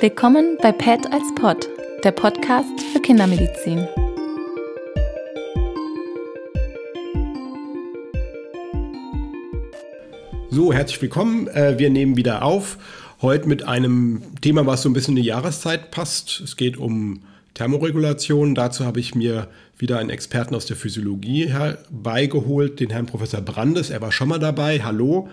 Willkommen bei PET als Pod, der Podcast für Kindermedizin. So, herzlich willkommen. Äh, wir nehmen wieder auf. Heute mit einem Thema, was so ein bisschen in die Jahreszeit passt. Es geht um Thermoregulation. Dazu habe ich mir wieder einen Experten aus der Physiologie herbeigeholt, den Herrn Professor Brandes. Er war schon mal dabei. Hallo.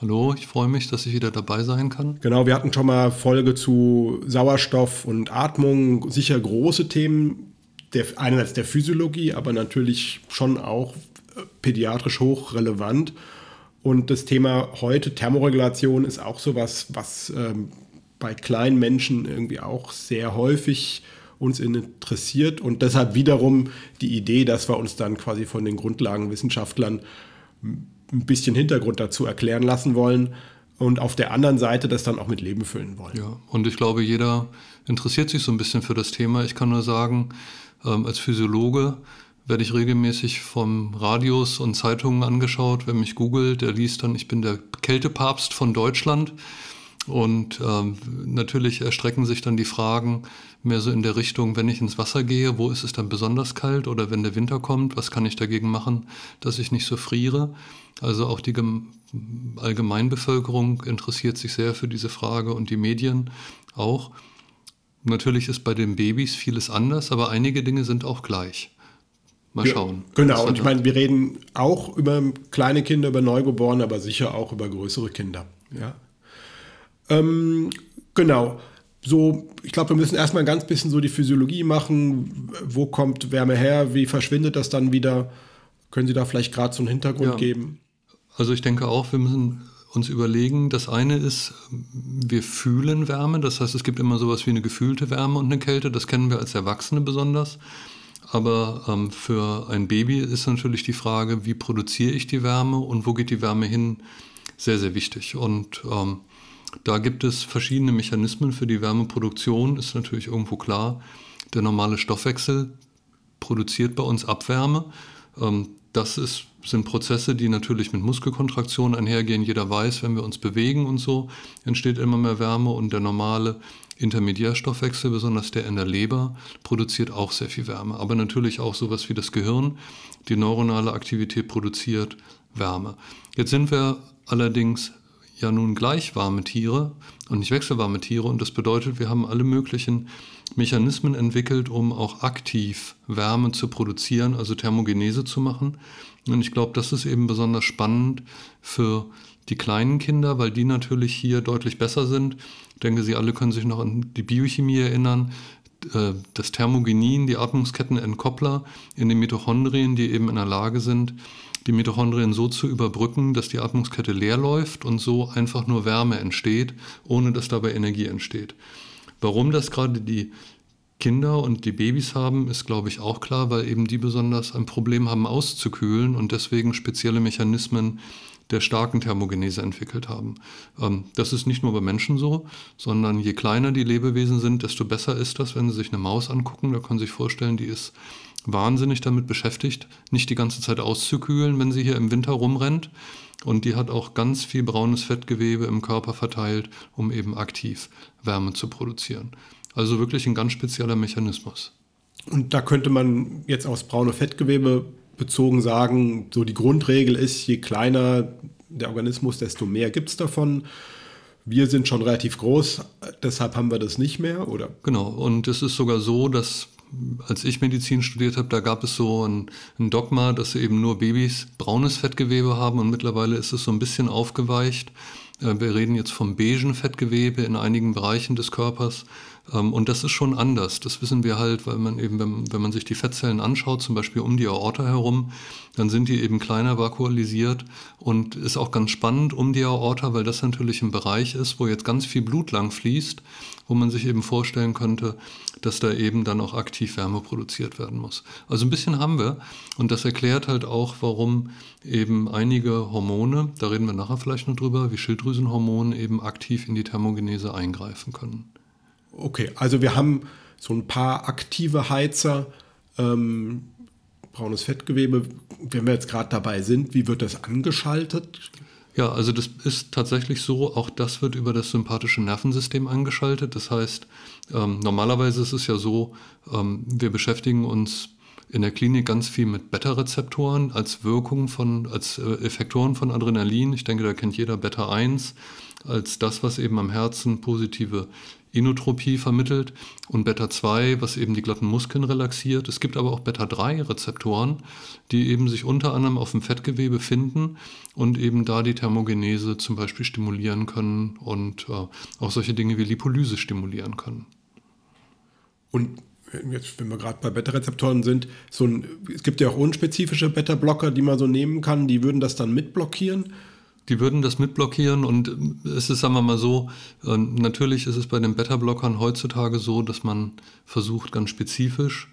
Hallo, ich freue mich, dass ich wieder dabei sein kann. Genau, wir hatten schon mal Folge zu Sauerstoff und Atmung, sicher große Themen, der, einerseits der Physiologie, aber natürlich schon auch äh, pädiatrisch hochrelevant. Und das Thema heute, Thermoregulation, ist auch sowas, was ähm, bei kleinen Menschen irgendwie auch sehr häufig uns interessiert und deshalb wiederum die Idee, dass wir uns dann quasi von den Grundlagenwissenschaftlern ein bisschen Hintergrund dazu erklären lassen wollen und auf der anderen Seite das dann auch mit Leben füllen wollen. Ja, und ich glaube, jeder interessiert sich so ein bisschen für das Thema. Ich kann nur sagen, ähm, als Physiologe werde ich regelmäßig vom Radios und Zeitungen angeschaut. Wer mich googelt, der liest dann, ich bin der Kältepapst von Deutschland. Und ähm, natürlich erstrecken sich dann die Fragen mehr so in der Richtung, wenn ich ins Wasser gehe, wo ist es dann besonders kalt? Oder wenn der Winter kommt, was kann ich dagegen machen, dass ich nicht so friere? Also auch die Allgemeinbevölkerung interessiert sich sehr für diese Frage und die Medien auch. Natürlich ist bei den Babys vieles anders, aber einige Dinge sind auch gleich. Mal schauen. Ja, genau, und ich meine, wir reden auch über kleine Kinder, über Neugeborene, aber sicher auch über größere Kinder. Ja. Ähm, genau. So, ich glaube, wir müssen erstmal ein ganz bisschen so die Physiologie machen. Wo kommt Wärme her? Wie verschwindet das dann wieder? Können Sie da vielleicht gerade so einen Hintergrund ja. geben? Also ich denke auch, wir müssen uns überlegen, das eine ist, wir fühlen Wärme, das heißt, es gibt immer sowas wie eine gefühlte Wärme und eine Kälte, das kennen wir als Erwachsene besonders. Aber ähm, für ein Baby ist natürlich die Frage, wie produziere ich die Wärme und wo geht die Wärme hin, sehr, sehr wichtig. Und ähm, da gibt es verschiedene Mechanismen für die Wärmeproduktion, ist natürlich irgendwo klar. Der normale Stoffwechsel produziert bei uns Abwärme. Ähm, das ist, sind Prozesse, die natürlich mit Muskelkontraktion einhergehen. Jeder weiß, wenn wir uns bewegen und so, entsteht immer mehr Wärme und der normale Intermediärstoffwechsel, besonders der in der Leber, produziert auch sehr viel Wärme. Aber natürlich auch sowas wie das Gehirn. Die neuronale Aktivität produziert Wärme. Jetzt sind wir allerdings ja nun gleich warme Tiere und nicht wechselwarme Tiere. Und das bedeutet, wir haben alle möglichen Mechanismen entwickelt, um auch aktiv Wärme zu produzieren, also Thermogenese zu machen. Und ich glaube, das ist eben besonders spannend für die kleinen Kinder, weil die natürlich hier deutlich besser sind. Ich denke, Sie alle können sich noch an die Biochemie erinnern. Äh, das Thermogenin, die Atmungskettenentkoppler in den Mitochondrien, die eben in der Lage sind, die Mitochondrien so zu überbrücken, dass die Atmungskette leer läuft und so einfach nur Wärme entsteht, ohne dass dabei Energie entsteht. Warum das gerade die Kinder und die Babys haben, ist, glaube ich, auch klar, weil eben die besonders ein Problem haben, auszukühlen und deswegen spezielle Mechanismen der starken Thermogenese entwickelt haben. Ähm, das ist nicht nur bei Menschen so, sondern je kleiner die Lebewesen sind, desto besser ist das, wenn Sie sich eine Maus angucken. Da können Sie sich vorstellen, die ist wahnsinnig damit beschäftigt, nicht die ganze Zeit auszukühlen, wenn sie hier im Winter rumrennt. Und die hat auch ganz viel braunes Fettgewebe im Körper verteilt, um eben aktiv Wärme zu produzieren. Also wirklich ein ganz spezieller Mechanismus. Und da könnte man jetzt aus braune Fettgewebe bezogen sagen, so die Grundregel ist, je kleiner der Organismus, desto mehr gibt es davon. Wir sind schon relativ groß, deshalb haben wir das nicht mehr, oder? Genau, und es ist sogar so, dass als ich Medizin studiert habe, da gab es so ein, ein, Dogma, dass eben nur Babys braunes Fettgewebe haben und mittlerweile ist es so ein bisschen aufgeweicht. Äh, wir reden jetzt vom beigen Fettgewebe in einigen Bereichen des Körpers. Ähm, und das ist schon anders. Das wissen wir halt, weil man eben, wenn, wenn man sich die Fettzellen anschaut, zum Beispiel um die Aorta herum, dann sind die eben kleiner vakuolisiert und ist auch ganz spannend um die Aorta, weil das natürlich ein Bereich ist, wo jetzt ganz viel Blut lang fließt, wo man sich eben vorstellen könnte, dass da eben dann auch aktiv Wärme produziert werden muss. Also ein bisschen haben wir und das erklärt halt auch, warum eben einige Hormone, da reden wir nachher vielleicht noch drüber, wie Schilddrüsenhormone eben aktiv in die Thermogenese eingreifen können. Okay, also wir haben so ein paar aktive Heizer, ähm, braunes Fettgewebe. Wenn wir jetzt gerade dabei sind, wie wird das angeschaltet? Ja, also das ist tatsächlich so, auch das wird über das sympathische Nervensystem angeschaltet. Das heißt, ähm, normalerweise ist es ja so, ähm, wir beschäftigen uns in der Klinik ganz viel mit Beta-Rezeptoren als Wirkung von, als äh, Effektoren von Adrenalin. Ich denke, da kennt jeder Beta 1 als das, was eben am Herzen positive Inotropie vermittelt und Beta 2, was eben die glatten Muskeln relaxiert. Es gibt aber auch Beta 3 Rezeptoren, die eben sich unter anderem auf dem Fettgewebe finden und eben da die Thermogenese zum Beispiel stimulieren können und äh, auch solche Dinge wie Lipolyse stimulieren können. Und jetzt, wenn wir gerade bei Beta-Rezeptoren sind, so ein, es gibt ja auch unspezifische Beta-Blocker, die man so nehmen kann, die würden das dann mitblockieren. Die würden das mitblockieren und es ist, sagen wir mal so, äh, natürlich ist es bei den Beta-Blockern heutzutage so, dass man versucht, ganz spezifisch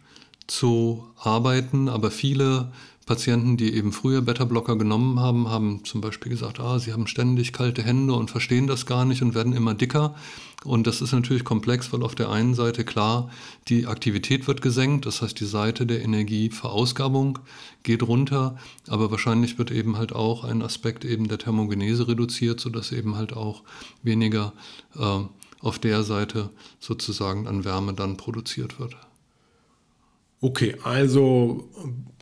zu arbeiten, aber viele Patienten, die eben früher Beta-Blocker genommen haben, haben zum Beispiel gesagt, ah, sie haben ständig kalte Hände und verstehen das gar nicht und werden immer dicker. Und das ist natürlich komplex, weil auf der einen Seite klar, die Aktivität wird gesenkt, das heißt die Seite der Energieverausgabung geht runter, aber wahrscheinlich wird eben halt auch ein Aspekt eben der Thermogenese reduziert, sodass eben halt auch weniger äh, auf der Seite sozusagen an Wärme dann produziert wird. Okay, also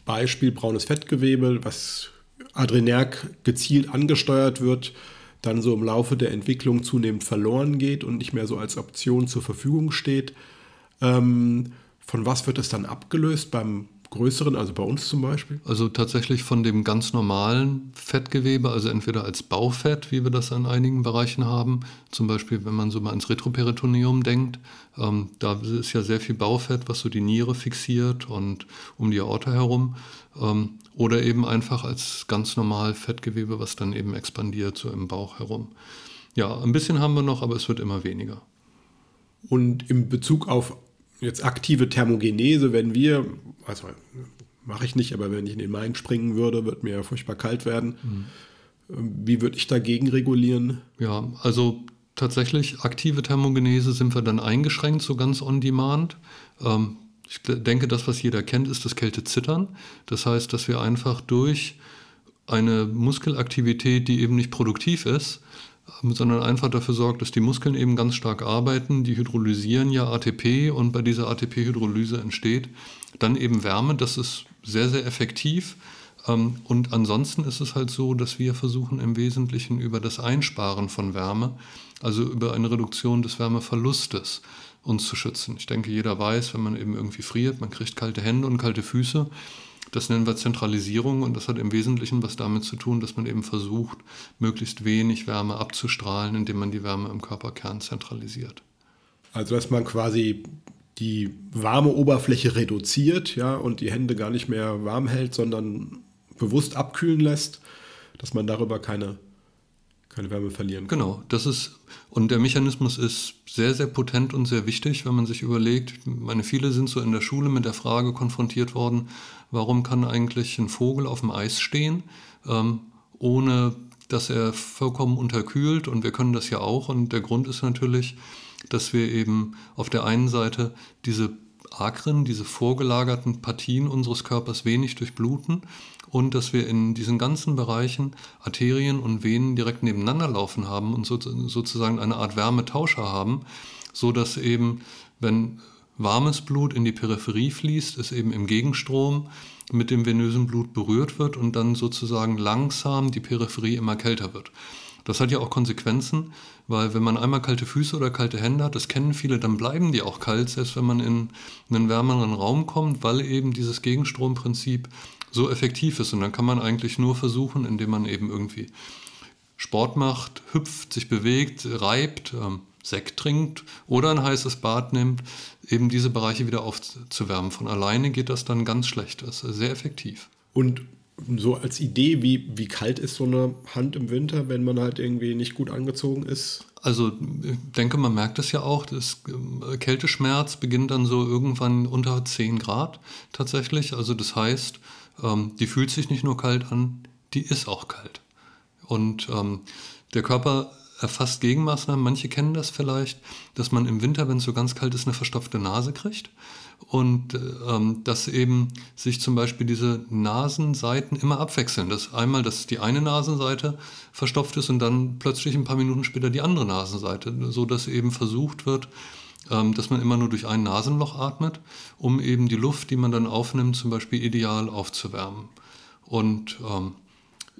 Beispiel braunes Fettgewebe, was adrenerg gezielt angesteuert wird, dann so im Laufe der Entwicklung zunehmend verloren geht und nicht mehr so als Option zur Verfügung steht. Ähm, von was wird es dann abgelöst beim größeren, also bei uns zum Beispiel? Also tatsächlich von dem ganz normalen Fettgewebe, also entweder als Baufett, wie wir das an einigen Bereichen haben, zum Beispiel wenn man so mal ins Retroperitoneum denkt, ähm, da ist ja sehr viel Baufett, was so die Niere fixiert und um die Aorta herum, ähm, oder eben einfach als ganz normal Fettgewebe, was dann eben expandiert so im Bauch herum. Ja, ein bisschen haben wir noch, aber es wird immer weniger. Und im Bezug auf jetzt aktive Thermogenese, wenn wir, also mache ich nicht, aber wenn ich in den Main springen würde, wird mir furchtbar kalt werden. Mhm. Wie würde ich dagegen regulieren? Ja, also tatsächlich aktive Thermogenese sind wir dann eingeschränkt, so ganz on demand. Ähm, ich denke, das, was jeder kennt, ist das Kältezittern. Das heißt, dass wir einfach durch eine Muskelaktivität, die eben nicht produktiv ist, sondern einfach dafür sorgt, dass die Muskeln eben ganz stark arbeiten. Die hydrolysieren ja ATP und bei dieser ATP-Hydrolyse entsteht dann eben Wärme. Das ist sehr, sehr effektiv. Ähm, und ansonsten ist es halt so, dass wir versuchen im Wesentlichen über das Einsparen von Wärme, also über eine Reduktion des Wärmeverlustes, uns zu schützen. Ich denke, jeder weiß, wenn man eben irgendwie friert, man kriegt kalte Hände und kalte Füße. Das nennen wir Zentralisierung und das hat im Wesentlichen was damit zu tun, dass man eben versucht, möglichst wenig Wärme abzustrahlen, indem man die Wärme im Körperkern zentralisiert. Also dass man quasi die warme Oberfläche reduziert, ja, und die Hände gar nicht mehr warm hält, sondern bewusst abkühlen lässt, dass man darüber keine keine Wärme verlieren kann. Genau, das ist, und der Mechanismus ist sehr, sehr potent und sehr wichtig, wenn man sich überlegt, meine, viele sind so in der Schule mit der Frage konfrontiert worden, warum kann eigentlich ein Vogel auf dem Eis stehen, ähm, ohne dass er vollkommen unterkühlt? Und wir können das ja auch. Und der Grund ist natürlich, dass wir eben auf der einen Seite diese Akren, diese vorgelagerten Partien unseres Körpers wenig durchbluten und dass wir in diesen ganzen Bereichen Arterien und Venen direkt nebeneinander laufen haben und so, sozusagen eine Art Wärmetauscher haben, so dass eben, wenn warmes Blut in die Peripherie fließt, es eben im Gegenstrom mit dem venösen Blut berührt wird und dann sozusagen langsam die Peripherie immer kälter wird. Das hat ja auch Konsequenzen, weil wenn man einmal kalte Füße oder kalte Hände hat, das kennen viele, dann bleiben die auch kalt, selbst wenn man in einen wärmeren Raum kommt, weil eben dieses Gegenstromprinzip so effektiv ist. Und dann kann man eigentlich nur versuchen, indem man eben irgendwie Sport macht, hüpft, sich bewegt, reibt, ähm, Sekt trinkt oder ein heißes Bad nimmt, eben diese Bereiche wieder aufzuwärmen. Von alleine geht das dann ganz schlecht. Das ist sehr effektiv. Und so als Idee, wie, wie kalt ist so eine Hand im Winter, wenn man halt irgendwie nicht gut angezogen ist? Also ich denke, man merkt es ja auch, das äh, Kälteschmerz beginnt dann so irgendwann unter 10 Grad tatsächlich. Also das heißt, ähm, die fühlt sich nicht nur kalt an, die ist auch kalt. Und ähm, der Körper erfasst Gegenmaßnahmen. Manche kennen das vielleicht, dass man im Winter, wenn es so ganz kalt ist, eine verstopfte Nase kriegt. Und ähm, dass eben sich zum Beispiel diese Nasenseiten immer abwechseln. Dass einmal, dass die eine Nasenseite verstopft ist und dann plötzlich ein paar Minuten später die andere Nasenseite. So dass eben versucht wird, ähm, dass man immer nur durch ein Nasenloch atmet, um eben die Luft, die man dann aufnimmt, zum Beispiel ideal aufzuwärmen. Und ähm,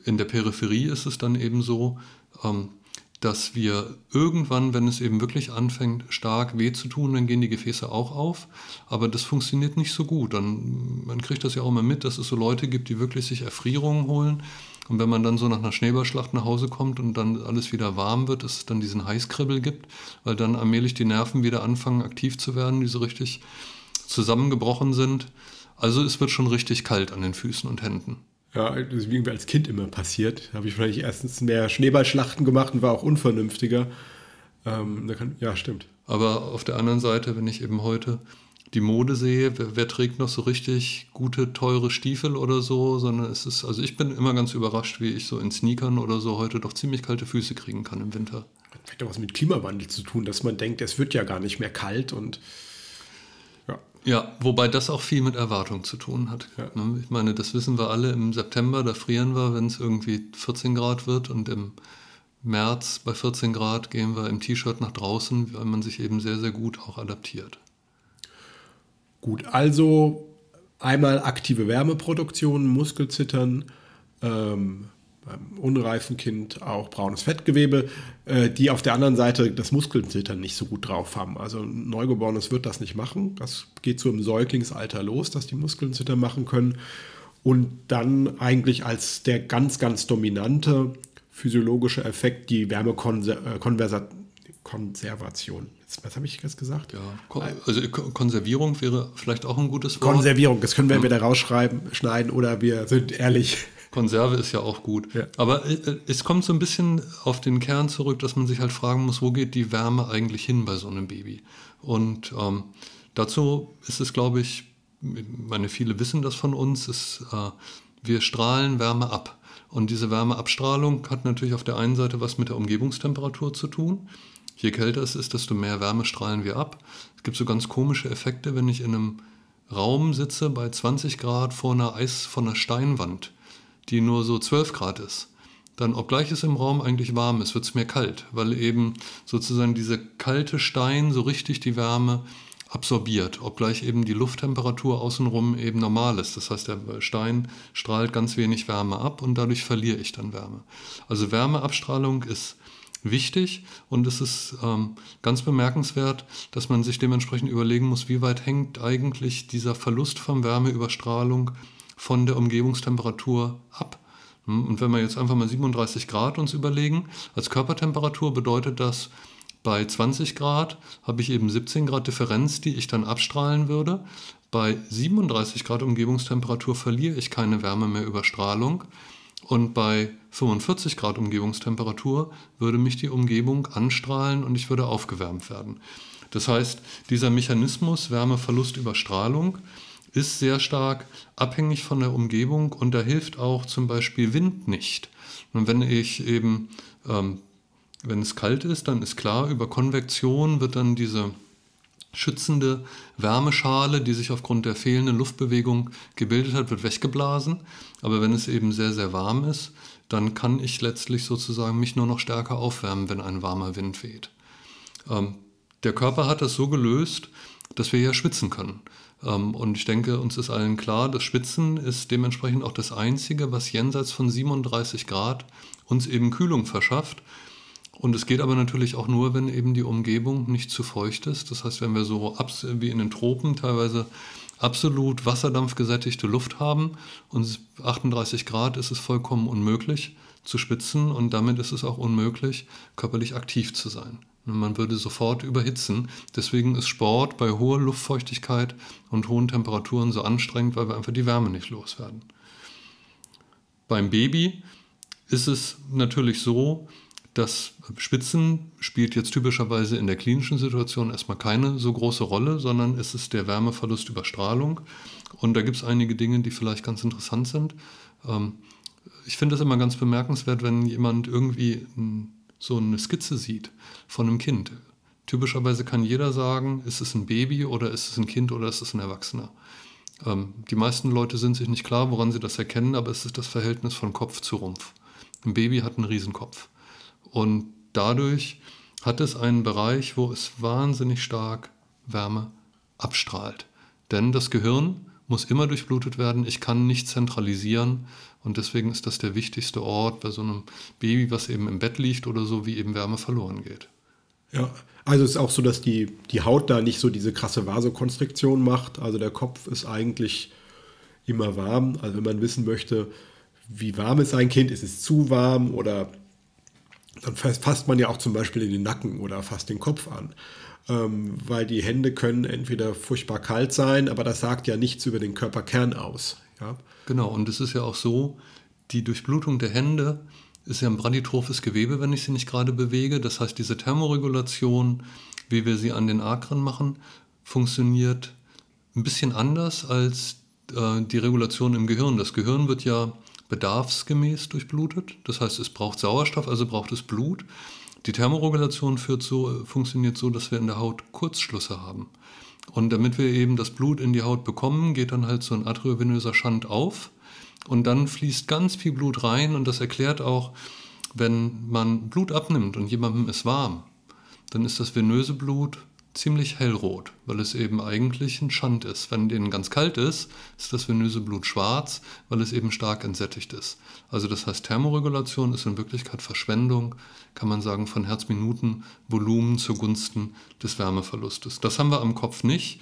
in der Peripherie ist es dann eben so, ähm, dass wir irgendwann, wenn es eben wirklich anfängt, stark weh zu tun, dann gehen die Gefäße auch auf. Aber das funktioniert nicht so gut. Dann, man kriegt das ja auch immer mit, dass es so Leute gibt, die wirklich sich Erfrierungen holen. Und wenn man dann so nach einer Schneeballschlacht nach Hause kommt und dann alles wieder warm wird, dass es dann diesen Heißkribbel gibt, weil dann allmählich die Nerven wieder anfangen aktiv zu werden, die so richtig zusammengebrochen sind. Also es wird schon richtig kalt an den Füßen und Händen. Ja, das ist wie als Kind immer passiert. Da habe ich vielleicht erstens mehr Schneeballschlachten gemacht und war auch unvernünftiger. Ähm, kann, ja, stimmt. Aber auf der anderen Seite, wenn ich eben heute die Mode sehe, wer, wer, trägt noch so richtig gute, teure Stiefel oder so, sondern es ist, also ich bin immer ganz überrascht, wie ich so in Sneakern oder so heute doch ziemlich kalte Füße kriegen kann im Winter. Das hat doch was mit Klimawandel zu tun, dass man denkt, es wird ja gar nicht mehr kalt und ja, wobei das auch viel mit Erwartung zu tun hat. Ja. Ne? Ich meine, das wissen wir alle im September, da frieren wir, wenn es irgendwie 14 Grad wird und im März bei 14 Grad gehen wir im T-Shirt nach draußen, weil man sich eben sehr, sehr gut auch adaptiert. Gut, also einmal aktive Wärmeproduktion, Muskelzittern, ähm, beim unreifen Kind auch braunes Fettgewebe, äh, die auf der anderen Seite das Muskelzittern nicht so gut drauf haben. Also ein Neugeborenes wird das nicht machen. Das geht so im Säuglingsalter los, dass die Muskeln zittern machen können. Und dann eigentlich als der ganz, ganz dominante physiologische Effekt die Wärmekonservation. Äh, was habe ich jetzt gesagt? Ja, also Konservierung wäre vielleicht auch ein gutes Wort. Konservierung, das können wir entweder rausschreiben, schneiden oder wir sind ehrlich. Konserve ist ja auch gut. Ja. Aber äh, es kommt so ein bisschen auf den Kern zurück, dass man sich halt fragen muss, wo geht die Wärme eigentlich hin bei so einem Baby? Und ähm, dazu ist es, glaube ich, meine, viele wissen das von uns, ist, äh, wir strahlen Wärme ab. Und diese Wärmeabstrahlung hat natürlich auf der einen Seite was mit der Umgebungstemperatur zu tun. Je kälter es ist, desto mehr Wärme strahlen wir ab. Es gibt so ganz komische Effekte, wenn ich in einem Raum sitze bei 20 Grad vor einer Eis, vor einer Steinwand die nur so 12 Grad ist, dann obgleich es im Raum eigentlich warm ist, wird es mir kalt, weil eben sozusagen dieser kalte Stein so richtig die Wärme absorbiert, obgleich eben die Lufttemperatur außenrum eben normal ist. Das heißt, der Stein strahlt ganz wenig Wärme ab und dadurch verliere ich dann Wärme. Also Wärmeabstrahlung ist wichtig und es ist ähm, ganz bemerkenswert, dass man sich dementsprechend überlegen muss, wie weit hängt eigentlich dieser Verlust von Wärmeüberstrahlung von der Umgebungstemperatur ab. Hm, und wenn wir jetzt einfach mal 37 Grad uns überlegen, als Körpertemperatur bedeutet das, bei 20 Grad habe ich eben 17 Grad Differenz, die ich dann abstrahlen würde. Bei 37 Grad Umgebungstemperatur verliere ich keine Wärme mehr über Strahlung. Und bei 45 Grad Umgebungstemperatur würde mich die Umgebung anstrahlen und ich würde aufgewärmt werden. Das heißt, dieser Mechanismus Wärmeverlust über Strahlung ist sehr stark abhängig von der Umgebung und da hilft auch zum Beispiel Wind nicht. Und wenn ich eben, ähm, wenn es kalt ist, dann ist klar, über Konvektion wird dann diese schützende Wärmeschale, die sich aufgrund der fehlenden Luftbewegung gebildet hat, wird weggeblasen. Aber wenn es eben sehr, sehr warm ist, dann kann ich letztlich sozusagen mich nur noch stärker aufwärmen, wenn ein warmer Wind weht. Ähm, der Körper hat das so gelöst, dass wir ja schwitzen können. Ähm, und ich denke, uns ist allen klar, das Schwitzen ist dementsprechend auch das Einzige, was jenseits von 37 Grad uns eben Kühlung verschafft. Und es geht aber natürlich auch nur, wenn eben die Umgebung nicht zu feucht ist. Das heißt, wenn wir so wie in den Tropen teilweise absolut wasserdampfgesättigte Luft haben und 38 Grad ist es vollkommen unmöglich zu spitzen und damit ist es auch unmöglich, körperlich aktiv zu sein. Man würde sofort überhitzen. Deswegen ist Sport bei hoher Luftfeuchtigkeit und hohen Temperaturen so anstrengend, weil wir einfach die Wärme nicht loswerden. Beim Baby ist es natürlich so, dass Spitzen spielt jetzt typischerweise in der klinischen Situation erstmal keine so große Rolle, sondern es ist der Wärmeverlust über Strahlung. Und da gibt es einige Dinge, die vielleicht ganz interessant sind. Ähm, ich finde es immer ganz bemerkenswert, wenn jemand irgendwie ein so eine Skizze sieht von einem Kind, typischerweise kann jeder sagen, ist es ein Baby oder ist es ein Kind oder ist es ein Erwachsener. Ähm, die meisten Leute sind sich nicht klar, woran sie das erkennen, aber es ist das Verhältnis von Kopf zu Rumpf. Ein Baby hat einen Riesenkopf. Und dadurch hat es einen Bereich, wo es wahnsinnig stark Wärme abstrahlt. Denn das Gehirn muss immer durchblutet werden. Ich kann nicht zentralisieren. Und deswegen ist das der wichtigste Ort bei so einem Baby, was eben im Bett liegt oder so, wie eben Wärme verloren geht. Ja, also es ist auch so, dass die, die Haut da nicht so diese krasse Vasokonstriktion macht. Also der Kopf ist eigentlich immer warm. Also wenn man wissen möchte, wie warm ist ein Kind, ist es zu warm oder dann fasst man ja auch zum Beispiel in den Nacken oder fasst den Kopf an. Ähm, weil die Hände können entweder furchtbar kalt sein, aber das sagt ja nichts über den Körperkern aus. Ja? Genau, und es ist ja auch so, die Durchblutung der Hände ist ja ein bradytrophes Gewebe, wenn ich sie nicht gerade bewege. Das heißt, diese Thermoregulation, wie wir sie an den Akren machen, funktioniert ein bisschen anders als äh, die Regulation im Gehirn. Das Gehirn wird ja bedarfsgemäß durchblutet. Das heißt, es braucht Sauerstoff, also braucht es Blut. Die Thermoregulation so, funktioniert so, dass wir in der Haut Kurzschlüsse haben. Und damit wir eben das Blut in die Haut bekommen, geht dann halt so ein arteriovenöser Schand auf. Und dann fließt ganz viel Blut rein und das erklärt auch, wenn man Blut abnimmt und jemandem ist warm, dann ist das venöse Blut ziemlich hellrot, weil es eben eigentlich ein Schand ist. Wenn denen ganz kalt ist, ist das venöse Blut schwarz, weil es eben stark entsättigt ist. Also das heißt, Thermoregulation ist in Wirklichkeit Verschwendung, kann man sagen, von Herzminutenvolumen zugunsten des Wärmeverlustes. Das haben wir am Kopf nicht.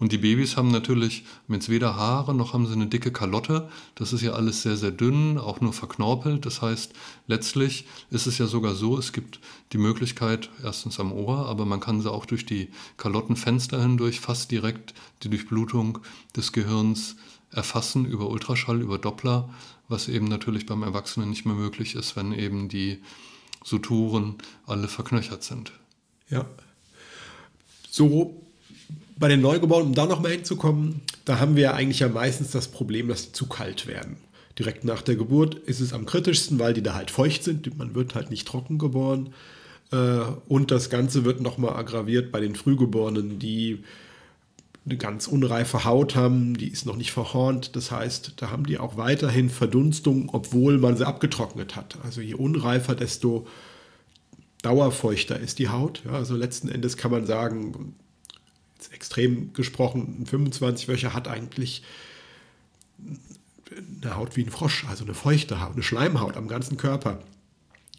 Und die Babys haben natürlich jetzt weder Haare noch haben sie eine dicke Kalotte. Das ist ja alles sehr, sehr dünn, auch nur verknorpelt. Das heißt, letztlich ist es ja sogar so, es gibt die Möglichkeit, erstens am Ohr, aber man kann sie auch durch die Kalottenfenster hindurch fast direkt die Durchblutung des Gehirns erfassen über Ultraschall, über Doppler, was eben natürlich beim Erwachsenen nicht mehr möglich ist, wenn eben die Suturen alle verknöchert sind. Ja. So bei den Neugebauten, um da nochmal hinzukommen, da haben wir eigentlich ja meistens das Problem, dass die zu kalt werden. Direkt nach der Geburt ist es am kritischsten, weil die da halt feucht sind. Man wird halt nicht trocken geboren. Äh, und das Ganze wird nochmal aggraviert bei den Frühgeborenen, die eine ganz unreife Haut haben, die ist noch nicht verhornt. Das heißt, da haben die auch weiterhin Verdunstung, obwohl man sie abgetrocknet hat. Also je unreifer, desto dauerfeuchter ist die Haut. Ja, also letzten Endes kann man sagen, extrem gesprochen, ein 25-Wöcher hat eigentlich eine Haut wie ein Frosch, also eine feuchte Haut, eine Schleimhaut am ganzen Körper,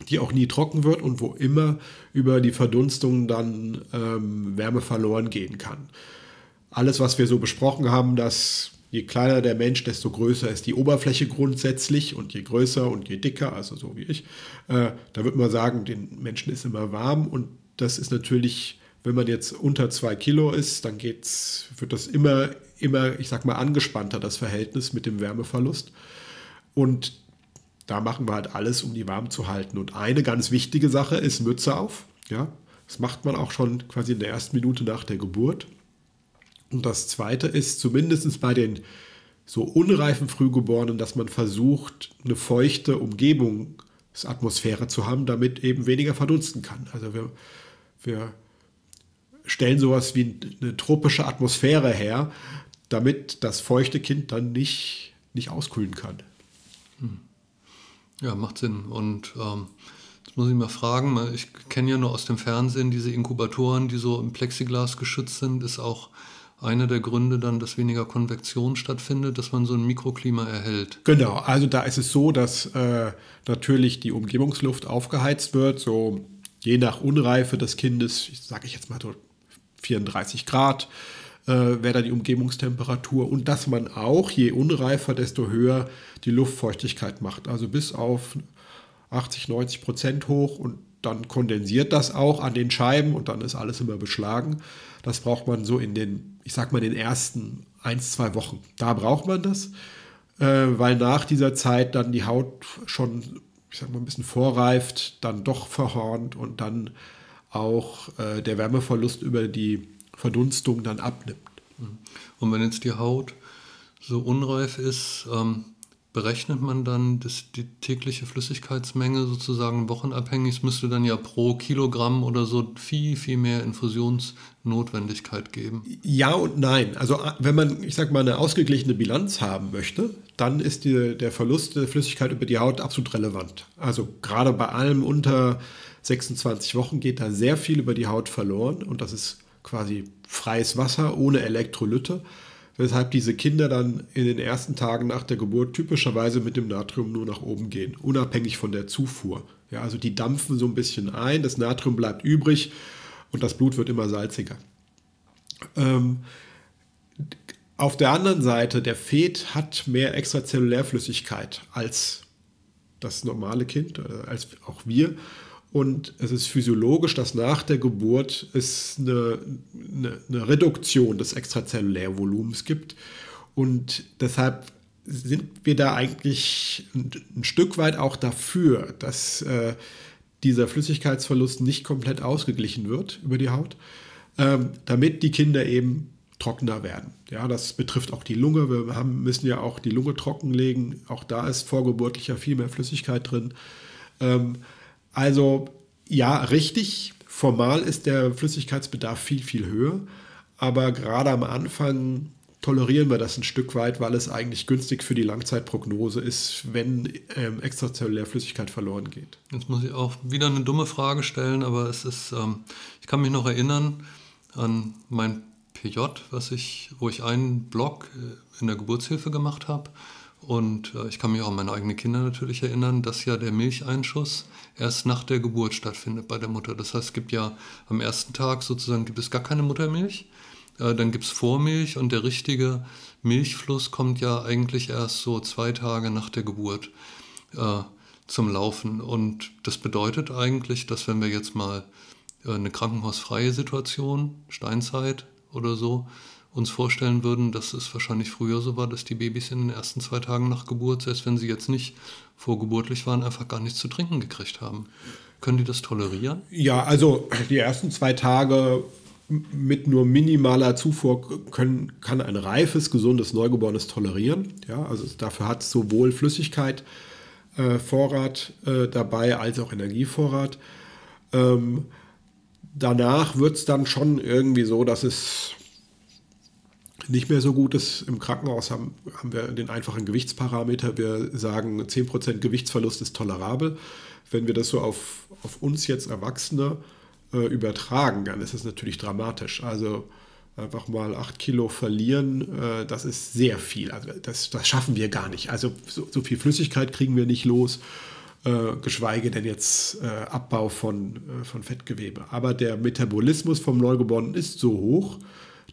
die auch nie trocken wird und wo immer über die Verdunstung dann ähm, Wärme verloren gehen kann. Alles, was wir so besprochen haben, dass je kleiner der Mensch, desto größer ist die Oberfläche grundsätzlich und je größer und je dicker, also so wie ich, äh, da würde man sagen, den Menschen ist immer warm und das ist natürlich wenn man jetzt unter zwei Kilo ist, dann geht's, wird das immer, immer, ich sag mal, angespannter, das Verhältnis mit dem Wärmeverlust. Und da machen wir halt alles, um die warm zu halten. Und eine ganz wichtige Sache ist Mütze auf. Ja, das macht man auch schon quasi in der ersten Minute nach der Geburt. Und das zweite ist, zumindest bei den so unreifen Frühgeborenen, dass man versucht, eine feuchte Umgebungsatmosphäre zu haben, damit eben weniger verdunsten kann. Also wir, wir stellen sowas wie eine tropische Atmosphäre her, damit das feuchte Kind dann nicht, nicht auskühlen kann. Hm. Ja, macht Sinn. Und ähm, jetzt muss ich mal fragen, ich kenne ja nur aus dem Fernsehen diese Inkubatoren, die so im Plexiglas geschützt sind, ist auch einer der Gründe dann, dass weniger Konvektion stattfindet, dass man so ein Mikroklima erhält. Genau, also da ist es so, dass äh, natürlich die Umgebungsluft aufgeheizt wird, so je nach Unreife des Kindes, sage ich jetzt mal so 34 Grad äh, wäre da die Umgebungstemperatur und dass man auch, je unreifer, desto höher die Luftfeuchtigkeit macht. Also bis auf 80, 90 Prozent hoch und dann kondensiert das auch an den Scheiben und dann ist alles immer beschlagen. Das braucht man so in den, ich sag mal, den ersten ein, zwei Wochen. Da braucht man das, äh, weil nach dieser Zeit dann die Haut schon, ich sag mal, ein bisschen vorreift, dann doch verhornt und dann auch äh, der Wärmeverlust über die Verdunstung dann abnimmt. Und wenn jetzt die Haut so unreif ist, ähm, berechnet man dann das, die tägliche Flüssigkeitsmenge sozusagen wochenabhängig? Es müsste dann ja pro Kilogramm oder so viel, viel mehr Infusionsnotwendigkeit geben. Ja und nein. Also wenn man, ich sag mal, eine ausgeglichene Bilanz haben möchte, dann ist die, der Verlust der Flüssigkeit über die Haut absolut relevant. Also gerade bei allem unter 26 Wochen geht da sehr viel über die Haut verloren und das ist quasi freies Wasser ohne Elektrolyte weshalb diese Kinder dann in den ersten Tagen nach der Geburt typischerweise mit dem Natrium nur nach oben gehen, unabhängig von der Zufuhr. Ja, also die dampfen so ein bisschen ein, das Natrium bleibt übrig und das Blut wird immer salziger. Ähm, auf der anderen Seite, der Fet hat mehr Extrazellulärflüssigkeit als das normale Kind, äh, als auch wir. Und es ist physiologisch, dass nach der Geburt es eine, eine, eine Reduktion des Extrazellulärvolumens gibt. Und deshalb sind wir da eigentlich ein, ein Stück weit auch dafür, dass äh, dieser Flüssigkeitsverlust nicht komplett ausgeglichen wird über die Haut, ähm, damit die Kinder eben trockener werden. Ja, das betrifft auch die Lunge. Wir haben, müssen ja auch die Lunge trockenlegen. Auch da ist vorgeburtlicher viel mehr Flüssigkeit drin. Ähm, also ja, richtig, formal ist der Flüssigkeitsbedarf viel, viel höher, aber gerade am Anfang tolerieren wir das ein Stück weit, weil es eigentlich günstig für die Langzeitprognose ist, wenn ähm, extrazellulär Flüssigkeit verloren geht. Jetzt muss ich auch wieder eine dumme Frage stellen, aber es ist, ähm, ich kann mich noch erinnern an mein PJ, was ich, wo ich einen Blog äh, in der Geburtshilfe gemacht habe und äh, ich kann mich auch an meine eigenen Kinder natürlich erinnern, dass ja der Milcheinschuss erst nach der Geburt stattfindet bei der Mutter. Das heißt, es gibt ja am ersten Tag sozusagen gibt es gar keine Muttermilch. Äh, dann gibt es Vormilch und der richtige Milchfluss kommt ja eigentlich erst so zwei Tage nach der Geburt äh, zum Laufen. Und das bedeutet eigentlich, dass wenn wir jetzt mal äh, eine krankenhausfreie Situation, Steinzeit oder so, uns vorstellen würden, dass es wahrscheinlich früher so war, dass die Babys in den ersten zwei Tagen nach Geburt, selbst wenn sie jetzt nicht vorgeburtlich waren, einfach gar nichts zu trinken gekriegt haben. Können die das tolerieren? Ja, also die ersten zwei Tage mit nur minimaler Zufuhr können, kann ein reifes, gesundes Neugeborenes tolerieren. Ja, also dafür hat es sowohl Flüssigkeit, äh, äh, dabei als auch Energievorrat. Ähm, danach wird es dann schon irgendwie so, dass es nicht mehr so gut ist. Im Krankenhaus haben, haben wir den einfachen Gewichtsparameter. Wir sagen, 10% Gewichtsverlust ist tolerabel. Wenn wir das so auf, auf uns jetzt Erwachsene äh, übertragen, dann ist es natürlich dramatisch. Also einfach mal 8 Kilo verlieren, äh, das ist sehr viel. Also das, das schaffen wir gar nicht. Also so, so viel Flüssigkeit kriegen wir nicht los. Äh, geschweige denn jetzt äh, Abbau von, äh, von Fettgewebe. Aber der Metabolismus vom Neugeborenen ist so hoch,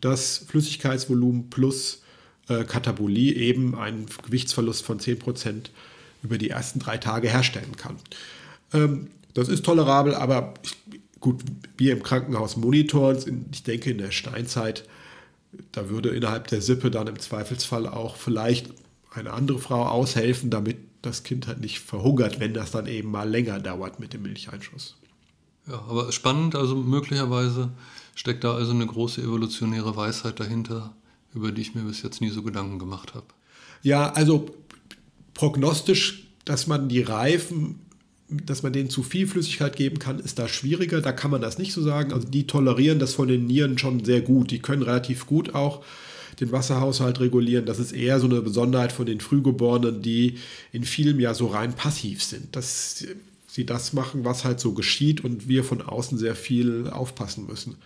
dass Flüssigkeitsvolumen plus äh, Katabolie eben einen Gewichtsverlust von 10% über die ersten drei Tage herstellen kann. Ähm, das ist tolerabel, aber ich, gut, wir im Krankenhaus monitoren, ich denke in der Steinzeit, da würde innerhalb der Sippe dann im Zweifelsfall auch vielleicht eine andere Frau aushelfen, damit das Kind halt nicht verhungert, wenn das dann eben mal länger dauert mit dem Milcheinschuss. Ja, aber spannend, also möglicherweise steckt da also eine große evolutionäre Weisheit dahinter, über die ich mir bis jetzt nie so Gedanken gemacht habe. Ja, also prognostisch, dass man die Reifen, dass man denen zu viel Flüssigkeit geben kann, ist da schwieriger. Da kann man das nicht so sagen. Also die tolerieren das von den Nieren schon sehr gut. Die können relativ gut auch den Wasserhaushalt regulieren. Das ist eher so eine Besonderheit von den Frühgeborenen, die in vielem ja so rein passiv sind. Dass sie das machen, was halt so geschieht und wir von außen sehr viel aufpassen müssen.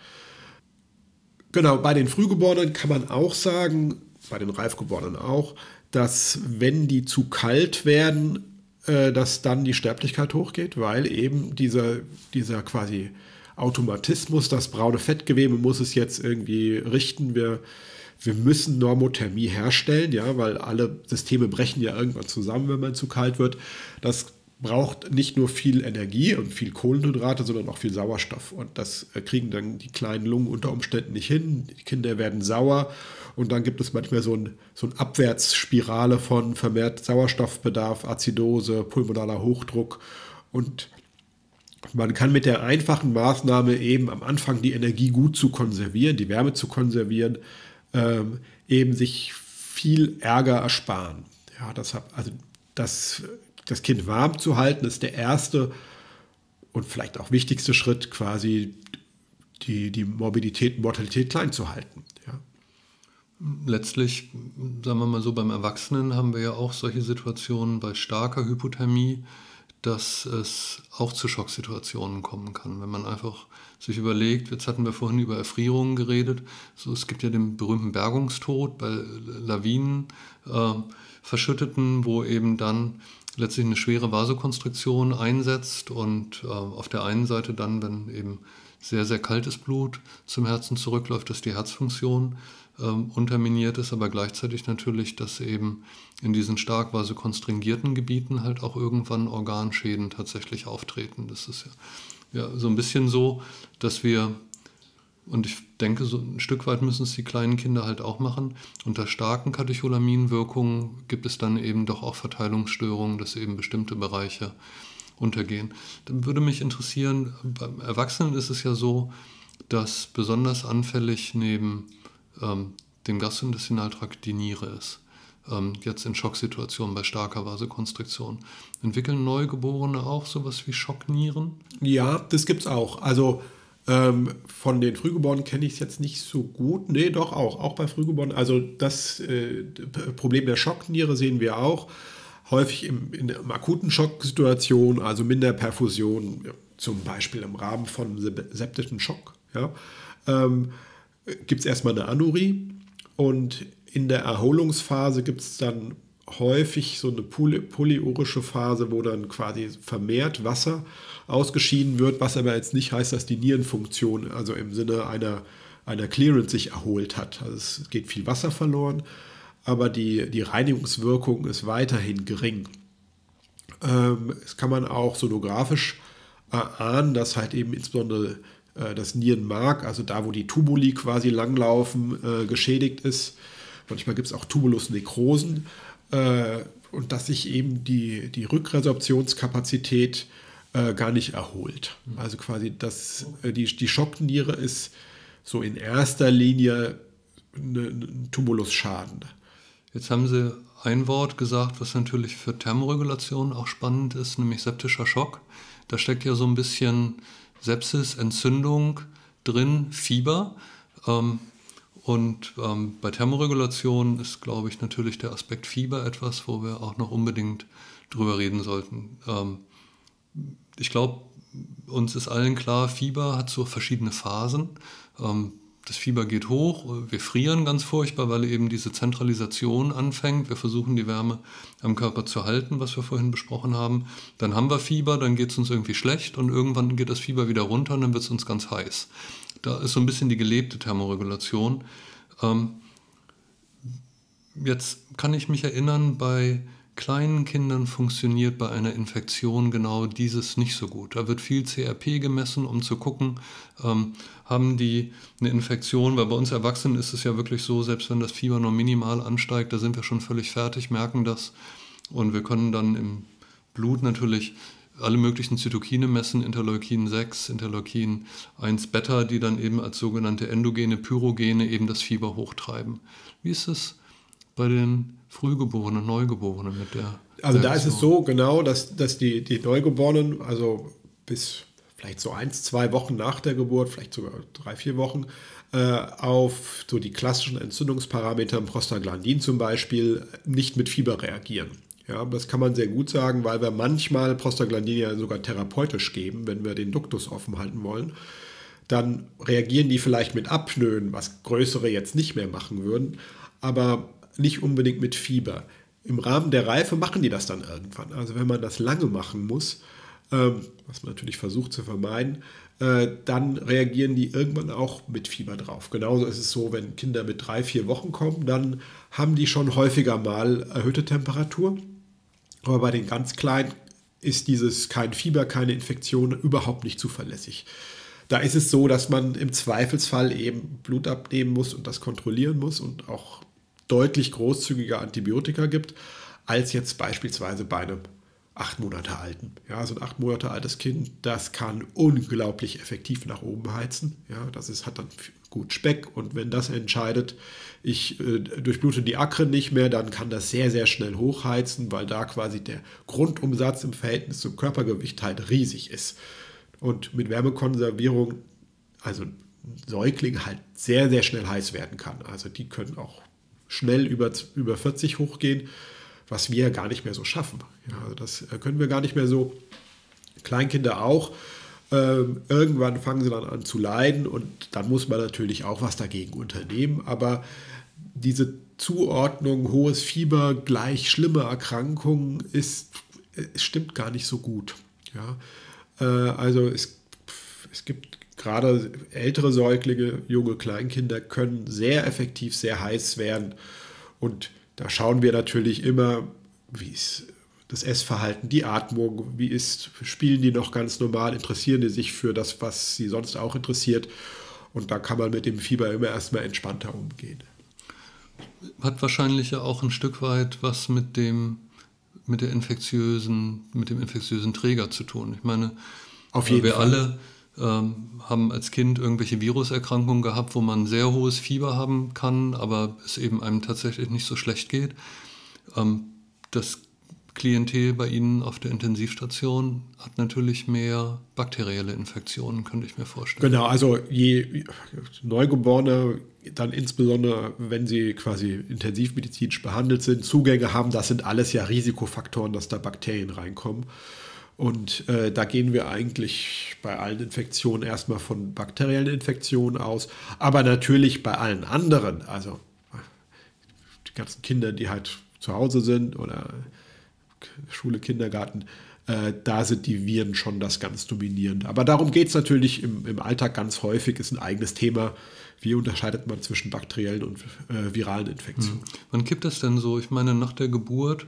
Genau, bei den Frühgeborenen kann man auch sagen, bei den Reifgeborenen auch, dass wenn die zu kalt werden, äh, dass dann die Sterblichkeit hochgeht, weil eben dieser, dieser quasi Automatismus, das braune Fettgewebe muss es jetzt irgendwie richten. Wir, wir müssen Normothermie herstellen, ja, weil alle Systeme brechen ja irgendwann zusammen, wenn man zu kalt wird. Das braucht nicht nur viel Energie und viel Kohlenhydrate, sondern auch viel Sauerstoff. Und das äh, kriegen dann die kleinen Lungen unter Umständen nicht hin. Die Kinder werden sauer und dann gibt es manchmal so, ein, so eine Abwärtsspirale von vermehrt Sauerstoffbedarf, Azidose, pulmonaler Hochdruck. Und man kann mit der einfachen Maßnahme eben am Anfang die Energie gut zu konservieren, die Wärme zu konservieren, ähm, eben sich viel Ärger ersparen. Ja, das, also das, das Kind warm zu halten, ist der erste und vielleicht auch wichtigste Schritt, quasi die, die Morbidität, Mortalität klein zu halten. Ja. Letztlich, sagen wir mal so, beim Erwachsenen haben wir ja auch solche Situationen bei starker Hypothermie, dass es auch zu Schocksituationen kommen kann. Wenn man einfach sich überlegt, jetzt hatten wir vorhin über Erfrierungen geredet, so, es gibt ja den berühmten Bergungstod bei Lawinen, äh, Verschütteten, wo eben dann letztlich eine schwere Vasokonstriktion einsetzt und äh, auf der einen Seite dann, wenn eben sehr, sehr kaltes Blut zum Herzen zurückläuft, dass die Herzfunktion ähm, unterminiert ist, aber gleichzeitig natürlich, dass eben in diesen stark vasokonstringierten Gebieten halt auch irgendwann Organschäden tatsächlich auftreten. Das ist ja, ja so ein bisschen so, dass wir, und ich denke, so ein Stück weit müssen es die kleinen Kinder halt auch machen, unter starken Katecholaminwirkungen gibt es dann eben doch auch Verteilungsstörungen, dass eben bestimmte Bereiche untergehen. Dann würde mich interessieren, beim Erwachsenen ist es ja so, dass besonders anfällig neben ähm, dem Gastrointestinaltrakt die Niere ist. Ähm, jetzt in Schocksituationen bei starker Vasokonstriktion. Entwickeln Neugeborene auch sowas wie Schocknieren? Ja, das gibt es auch. Also ähm, von den Frühgeborenen kenne ich es jetzt nicht so gut. Nee, doch auch. Auch bei Frühgeborenen. Also das äh, Problem der Schockniere sehen wir auch. Häufig im, in einer akuten Schocksituation, also Minderperfusion, zum Beispiel im Rahmen von septischen Schock. Ja. Ähm, gibt es erstmal eine Anurie und in der Erholungsphase gibt es dann häufig so eine poly polyurische Phase, wo dann quasi vermehrt Wasser ausgeschieden wird, was aber jetzt nicht heißt, dass die Nierenfunktion, also im Sinne einer, einer Clearance sich erholt hat. Also es geht viel Wasser verloren, aber die, die Reinigungswirkung ist weiterhin gering. Ähm, das kann man auch sonografisch erahnen, dass halt eben insbesondere äh, das Nierenmark, also da, wo die Tubuli quasi langlaufen, äh, geschädigt ist. Manchmal gibt es auch Tubulusnekrosen äh, und dass sich eben die, die Rückresorptionskapazität äh, gar nicht erholt. Mhm. Also quasi das, äh, die, die Schockniere ist so in erster Linie ne, ein Tumulusschaden. Jetzt haben Sie ein Wort gesagt, was natürlich für Thermoregulation auch spannend ist, nämlich septischer Schock. Da steckt ja so ein bisschen Sepsis, Entzündung drin, Fieber. Ähm, und ähm, bei Thermoregulation ist, glaube ich, natürlich der Aspekt Fieber etwas, wo wir auch noch unbedingt drüber reden sollten. Ähm, ich glaube, uns ist allen klar, Fieber hat so verschiedene Phasen. Ähm, das Fieber geht hoch, wir frieren ganz furchtbar, weil eben diese Zentralisation anfängt. Wir versuchen die Wärme am Körper zu halten, was wir vorhin besprochen haben. Dann haben wir Fieber, dann geht es uns irgendwie schlecht und irgendwann geht das Fieber wieder runter und dann wird es uns ganz heiß. Da ist so ein bisschen die gelebte Thermoregulation. Ähm, jetzt kann ich mich erinnern, bei kleinen Kindern funktioniert bei einer Infektion genau dieses nicht so gut. Da wird viel CRP gemessen, um zu gucken, ähm, haben die eine Infektion, weil bei uns Erwachsenen ist es ja wirklich so, selbst wenn das Fieber nur minimal ansteigt, da sind wir schon völlig fertig, merken das und wir können dann im Blut natürlich alle möglichen Zytokine messen, Interleukin 6, Interleukin 1 Beta, die dann eben als sogenannte endogene Pyrogene eben das Fieber hochtreiben. Wie ist es bei den Frühgeborenen, Neugeborenen mit der. Also da ist es so genau, dass, dass die, die Neugeborenen, also bis vielleicht so eins, zwei Wochen nach der Geburt, vielleicht sogar drei, vier Wochen, äh, auf so die klassischen Entzündungsparameter, Prostaglandin zum Beispiel, nicht mit Fieber reagieren. Ja, das kann man sehr gut sagen, weil wir manchmal Prostaglandin ja sogar therapeutisch geben, wenn wir den Duktus offen halten wollen. Dann reagieren die vielleicht mit Apnoen, was größere jetzt nicht mehr machen würden. Aber nicht unbedingt mit Fieber. Im Rahmen der Reife machen die das dann irgendwann. Also wenn man das lange machen muss, ähm, was man natürlich versucht zu vermeiden, äh, dann reagieren die irgendwann auch mit Fieber drauf. Genauso ist es so, wenn Kinder mit drei, vier Wochen kommen, dann haben die schon häufiger mal erhöhte Temperatur. Aber bei den ganz Kleinen ist dieses kein Fieber, keine Infektion überhaupt nicht zuverlässig. Da ist es so, dass man im Zweifelsfall eben Blut abnehmen muss und das kontrollieren muss und auch deutlich großzügiger Antibiotika gibt, als jetzt beispielsweise bei einem acht Monate alten. Ja, so ein acht Monate altes Kind, das kann unglaublich effektiv nach oben heizen. Ja, das ist, hat dann gut Speck und wenn das entscheidet, ich äh, durchblute die Akre nicht mehr, dann kann das sehr, sehr schnell hochheizen, weil da quasi der Grundumsatz im Verhältnis zum Körpergewicht halt riesig ist. Und mit Wärmekonservierung, also Säugling halt sehr, sehr schnell heiß werden kann. Also die können auch schnell über, über 40 hochgehen, was wir gar nicht mehr so schaffen. Ja, also das äh, können wir gar nicht mehr so. Kleinkinder auch. Ähm, irgendwann fangen sie dann an zu leiden und dann muss man natürlich auch was dagegen unternehmen. Aber diese Zuordnung, hohes Fieber gleich schlimme Erkrankungen, ist, stimmt gar nicht so gut. Ja? Äh, also es, es gibt gerade ältere Säuglinge, junge Kleinkinder können sehr effektiv sehr heiß werden. Und da schauen wir natürlich immer, wie ist das Essverhalten, die Atmung, wie ist, spielen die noch ganz normal, interessieren die sich für das, was sie sonst auch interessiert. Und da kann man mit dem Fieber immer erstmal entspannter umgehen. Hat wahrscheinlich ja auch ein Stück weit was mit dem, mit der infektiösen, mit dem infektiösen Träger zu tun. Ich meine, Auf jeden wir Fall. alle haben als Kind irgendwelche Viruserkrankungen gehabt, wo man sehr hohes Fieber haben kann, aber es eben einem tatsächlich nicht so schlecht geht. Ähm, das Klientel bei Ihnen auf der Intensivstation hat natürlich mehr bakterielle Infektionen, könnte ich mir vorstellen. Genau, also je Neugeborene, dann insbesondere, wenn sie quasi intensivmedizinisch behandelt sind, Zugänge haben, das sind alles ja Risikofaktoren, dass da Bakterien reinkommen. Und äh, da gehen wir eigentlich bei allen Infektionen erstmal von bakteriellen Infektionen aus, aber natürlich bei allen anderen, also die ganzen Kinder, die halt zu Hause sind oder Schule, Kindergarten, äh, da sind die Viren schon das ganz dominierende. Aber darum geht es natürlich im, im, Alltag ganz häufig, ist ein eigenes Thema. Wie unterscheidet man zwischen bakteriellen und äh, viralen Infektionen? Hm. Wann kippt das denn so? Ich meine, nach der Geburt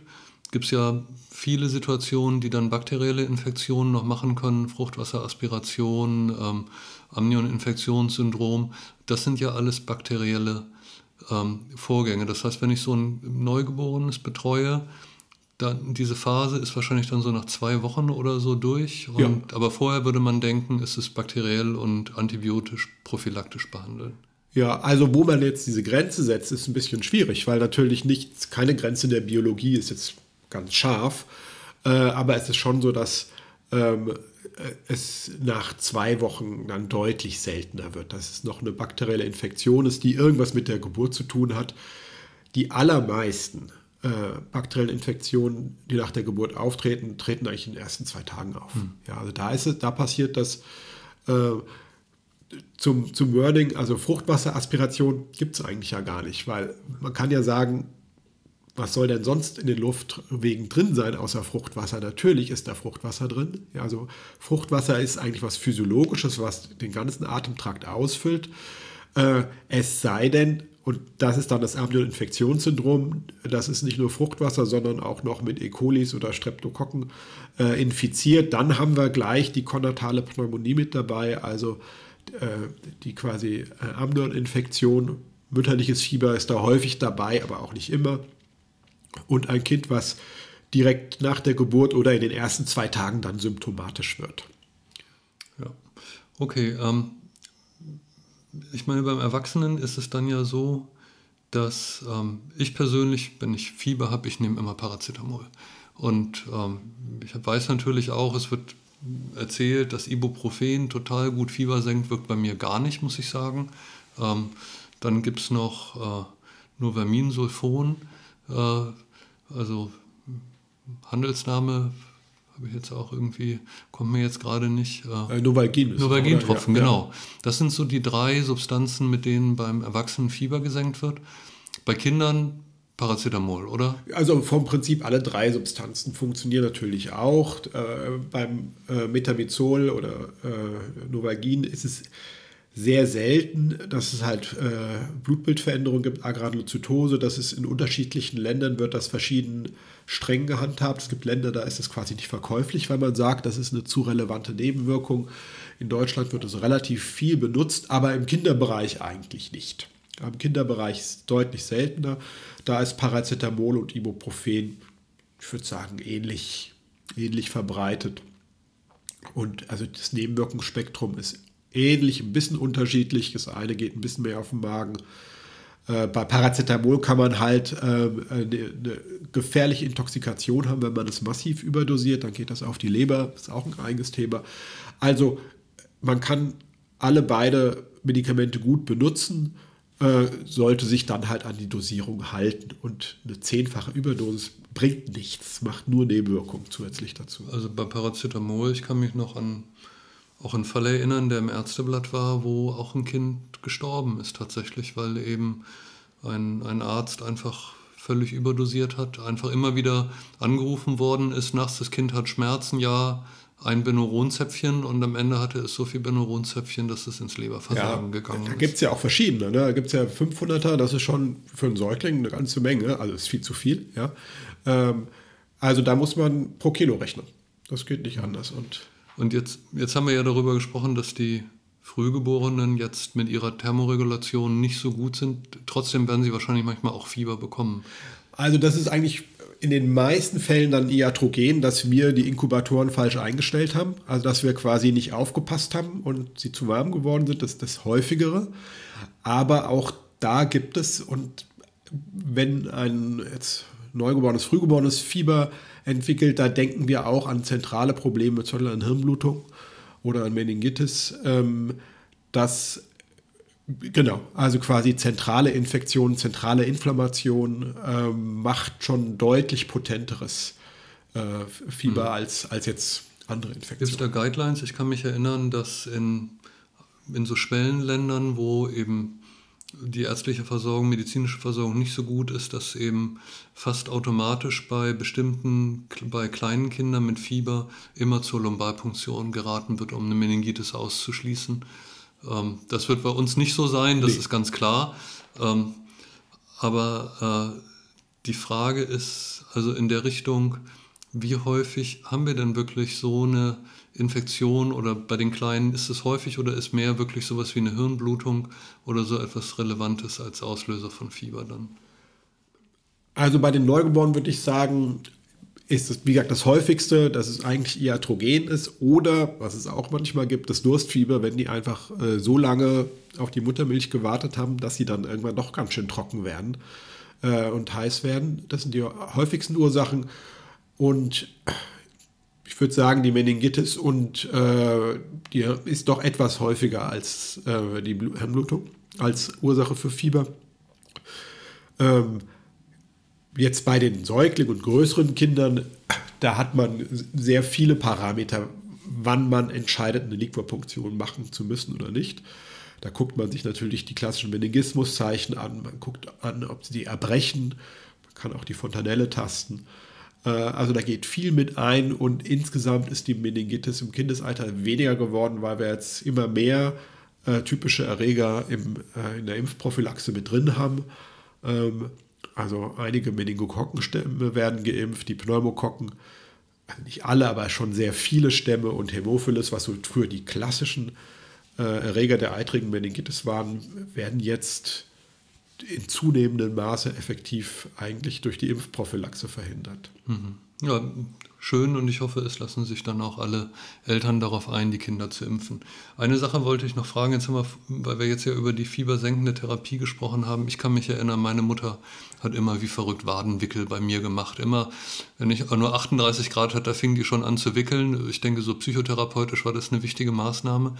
gibt es ja viele Situationen, die dann bakterielle Infektionen noch machen können, Fruchtwasseraspiration, ähm, Amnioninfektionssyndrom. Das sind ja alles bakterielle ähm, Vorgänge. Das heißt, wenn ich so ein Neugeborenes betreue, dann, diese Phase ist wahrscheinlich dann so nach zwei Wochen oder so durch. Und, ja. Aber vorher würde man denken, ist es bakteriell und antibiotisch prophylaktisch behandelt. Ja, also wo man jetzt diese Grenze setzt, ist ein bisschen schwierig, weil natürlich nichts, keine Grenze der Biologie ist jetzt ganz scharf. Äh, aber es ist schon so, dass ähm, es nach zwei Wochen dann deutlich seltener wird, dass es noch eine bakterielle Infektion ist, die irgendwas mit der Geburt zu tun hat. Die allermeisten äh, bakteriellen Infektionen, die nach der Geburt auftreten, treten eigentlich in den ersten zwei Tagen auf. Hm. Ja, also da ist es, da passiert das äh, zum, zum Wording, also Fruchtwasseraspiration gibt es eigentlich ja gar nicht, weil man kann ja sagen, was soll denn sonst in den Luftwegen drin sein, außer Fruchtwasser? Natürlich ist da Fruchtwasser drin. Ja, also Fruchtwasser ist eigentlich was Physiologisches, was den ganzen Atemtrakt ausfüllt. Äh, es sei denn, und das ist dann das Amnion-Infektionssyndrom. Das ist nicht nur Fruchtwasser, sondern auch noch mit E. colis oder Streptokokken äh, infiziert. Dann haben wir gleich die konatale Pneumonie mit dabei, also äh, die quasi äh, Amnion-Infektion. Mütterliches Fieber ist da häufig dabei, aber auch nicht immer. Und ein Kind, was direkt nach der Geburt oder in den ersten zwei Tagen dann symptomatisch wird. Ja, okay. Ähm ich meine, beim Erwachsenen ist es dann ja so, dass ähm, ich persönlich, wenn ich Fieber habe, ich nehme immer Paracetamol. Und ähm, ich weiß natürlich auch, es wird erzählt, dass Ibuprofen total gut Fieber senkt, wirkt bei mir gar nicht, muss ich sagen. Ähm, dann gibt es noch äh, Noverminsulfon, äh, also Handelsname habe ich jetzt auch irgendwie, kommt mir jetzt gerade nicht. Äh, Novalgin. Novalgin-Tropfen, ja, genau. Ja. Das sind so die drei Substanzen, mit denen beim Erwachsenen Fieber gesenkt wird. Bei Kindern Paracetamol, oder? Also vom Prinzip alle drei Substanzen funktionieren natürlich auch. Äh, beim äh, Metamizol oder äh, Novalgin ist es sehr selten, dass es halt äh, Blutbildveränderungen gibt, Agranulozytose, dass es in unterschiedlichen Ländern wird das verschieden streng gehandhabt. Es gibt Länder, da ist es quasi nicht verkäuflich, weil man sagt, das ist eine zu relevante Nebenwirkung. In Deutschland wird es relativ viel benutzt, aber im Kinderbereich eigentlich nicht. Im Kinderbereich ist es deutlich seltener. Da ist Paracetamol und Ibuprofen, ich würde sagen, ähnlich, ähnlich verbreitet. Und also das Nebenwirkungsspektrum ist ähnlich, ein bisschen unterschiedlich. Das eine geht ein bisschen mehr auf den Magen. Äh, bei Paracetamol kann man halt ähm, eine, gefährliche Intoxikation haben, wenn man es massiv überdosiert, dann geht das auf die Leber, ist auch ein eigenes Thema. Also man kann alle beide Medikamente gut benutzen, äh, sollte sich dann halt an die Dosierung halten. Und eine zehnfache Überdosis bringt nichts, macht nur Nebenwirkungen zusätzlich dazu. Also bei Paracetamol, ich kann mich noch an auch einen Fall erinnern, der im Ärzteblatt war, wo auch ein Kind gestorben ist tatsächlich, weil eben ein, ein Arzt einfach völlig überdosiert hat, einfach immer wieder angerufen worden ist, nachts das Kind hat Schmerzen, ja, ein Benuronzäpfchen und am Ende hatte es so viel Benuronzäpfchen, dass es ins Leberversagen ja, gegangen ist. Da gibt es ja auch verschiedene. Ne? Da gibt es ja 500er, das ist schon für einen Säugling eine ganze Menge, also ist viel zu viel. Ja? Ähm, also da muss man pro Kilo rechnen. Das geht nicht anders. Und, und jetzt, jetzt haben wir ja darüber gesprochen, dass die Frühgeborenen jetzt mit ihrer Thermoregulation nicht so gut sind. Trotzdem werden sie wahrscheinlich manchmal auch Fieber bekommen. Also das ist eigentlich in den meisten Fällen dann iatrogen, dass wir die Inkubatoren falsch eingestellt haben. Also dass wir quasi nicht aufgepasst haben und sie zu warm geworden sind. Das ist das häufigere. Aber auch da gibt es, und wenn ein jetzt neugeborenes, frühgeborenes Fieber entwickelt, da denken wir auch an zentrale Probleme, zum Beispiel an Hirnblutung oder an Meningitis, ähm, dass Genau, also quasi zentrale Infektion, zentrale Inflammation äh, macht schon deutlich potenteres äh, Fieber mhm. als, als jetzt andere Infektionen. Gibt es da Guidelines? Ich kann mich erinnern, dass in, in so Schwellenländern, wo eben die ärztliche Versorgung, medizinische Versorgung nicht so gut ist, dass eben fast automatisch bei bestimmten, bei kleinen Kindern mit Fieber immer zur Lumbalpunktion geraten wird, um eine Meningitis auszuschließen. Ähm, das wird bei uns nicht so sein, das nee. ist ganz klar. Ähm, aber äh, die Frage ist also in der Richtung, wie häufig haben wir denn wirklich so eine Infektion oder bei den Kleinen ist es häufig oder ist mehr wirklich sowas wie eine Hirnblutung oder so etwas Relevantes als Auslöser von Fieber dann? Also bei den Neugeborenen würde ich sagen, ist es, wie gesagt, das häufigste, dass es eigentlich iatrogen ist oder, was es auch manchmal gibt, das Durstfieber, wenn die einfach äh, so lange auf die Muttermilch gewartet haben, dass sie dann irgendwann doch ganz schön trocken werden äh, und heiß werden. Das sind die häufigsten Ursachen. Und ich würde sagen, die Meningitis und äh, die ist doch etwas häufiger als äh, die Hirnblutung, als Ursache für Fieber. Ähm, Jetzt bei den Säuglingen und größeren Kindern, da hat man sehr viele Parameter, wann man entscheidet, eine Liquorpunktion machen zu müssen oder nicht. Da guckt man sich natürlich die klassischen Meningismuszeichen an, man guckt an, ob sie die erbrechen, man kann auch die Fontanelle tasten. Äh, also da geht viel mit ein und insgesamt ist die Meningitis im Kindesalter weniger geworden, weil wir jetzt immer mehr äh, typische Erreger im, äh, in der Impfprophylaxe mit drin haben. Ähm, also einige Meningokokkenstämme werden geimpft, die Pneumokokken, also nicht alle, aber schon sehr viele Stämme und Hämophilus, was so früher die klassischen äh, Erreger der eitrigen Meningitis waren, werden jetzt in zunehmendem Maße effektiv eigentlich durch die Impfprophylaxe verhindert. Mhm. Ja, schön und ich hoffe, es lassen sich dann auch alle Eltern darauf ein, die Kinder zu impfen. Eine Sache wollte ich noch fragen, jetzt haben wir, weil wir jetzt ja über die fiebersenkende Therapie gesprochen haben. Ich kann mich erinnern, meine Mutter hat immer wie verrückt Wadenwickel bei mir gemacht. Immer, wenn ich nur 38 Grad hatte, da fing die schon an zu wickeln. Ich denke, so psychotherapeutisch war das eine wichtige Maßnahme.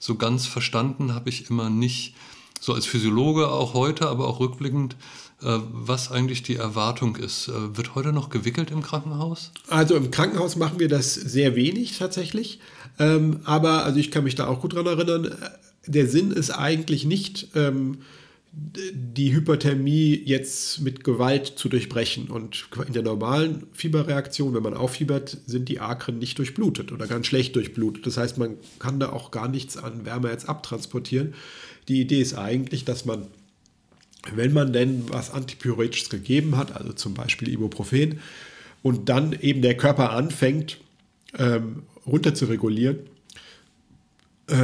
So ganz verstanden habe ich immer nicht, so als Physiologe auch heute, aber auch rückblickend, äh, was eigentlich die Erwartung ist. Äh, wird heute noch gewickelt im Krankenhaus? Also im Krankenhaus machen wir das sehr wenig tatsächlich. Ähm, aber also ich kann mich da auch gut dran erinnern. Äh, der Sinn ist eigentlich nicht, ähm, die Hyperthermie jetzt mit Gewalt zu durchbrechen. Und in der normalen Fieberreaktion, wenn man auffiebert, sind die Akren nicht durchblutet oder ganz schlecht durchblutet. Das heißt, man kann da auch gar nichts an Wärme jetzt abtransportieren. Die Idee ist eigentlich, dass man wenn man denn was Antipyretisches gegeben hat, also zum Beispiel Ibuprofen, und dann eben der Körper anfängt ähm, runter zu regulieren, äh,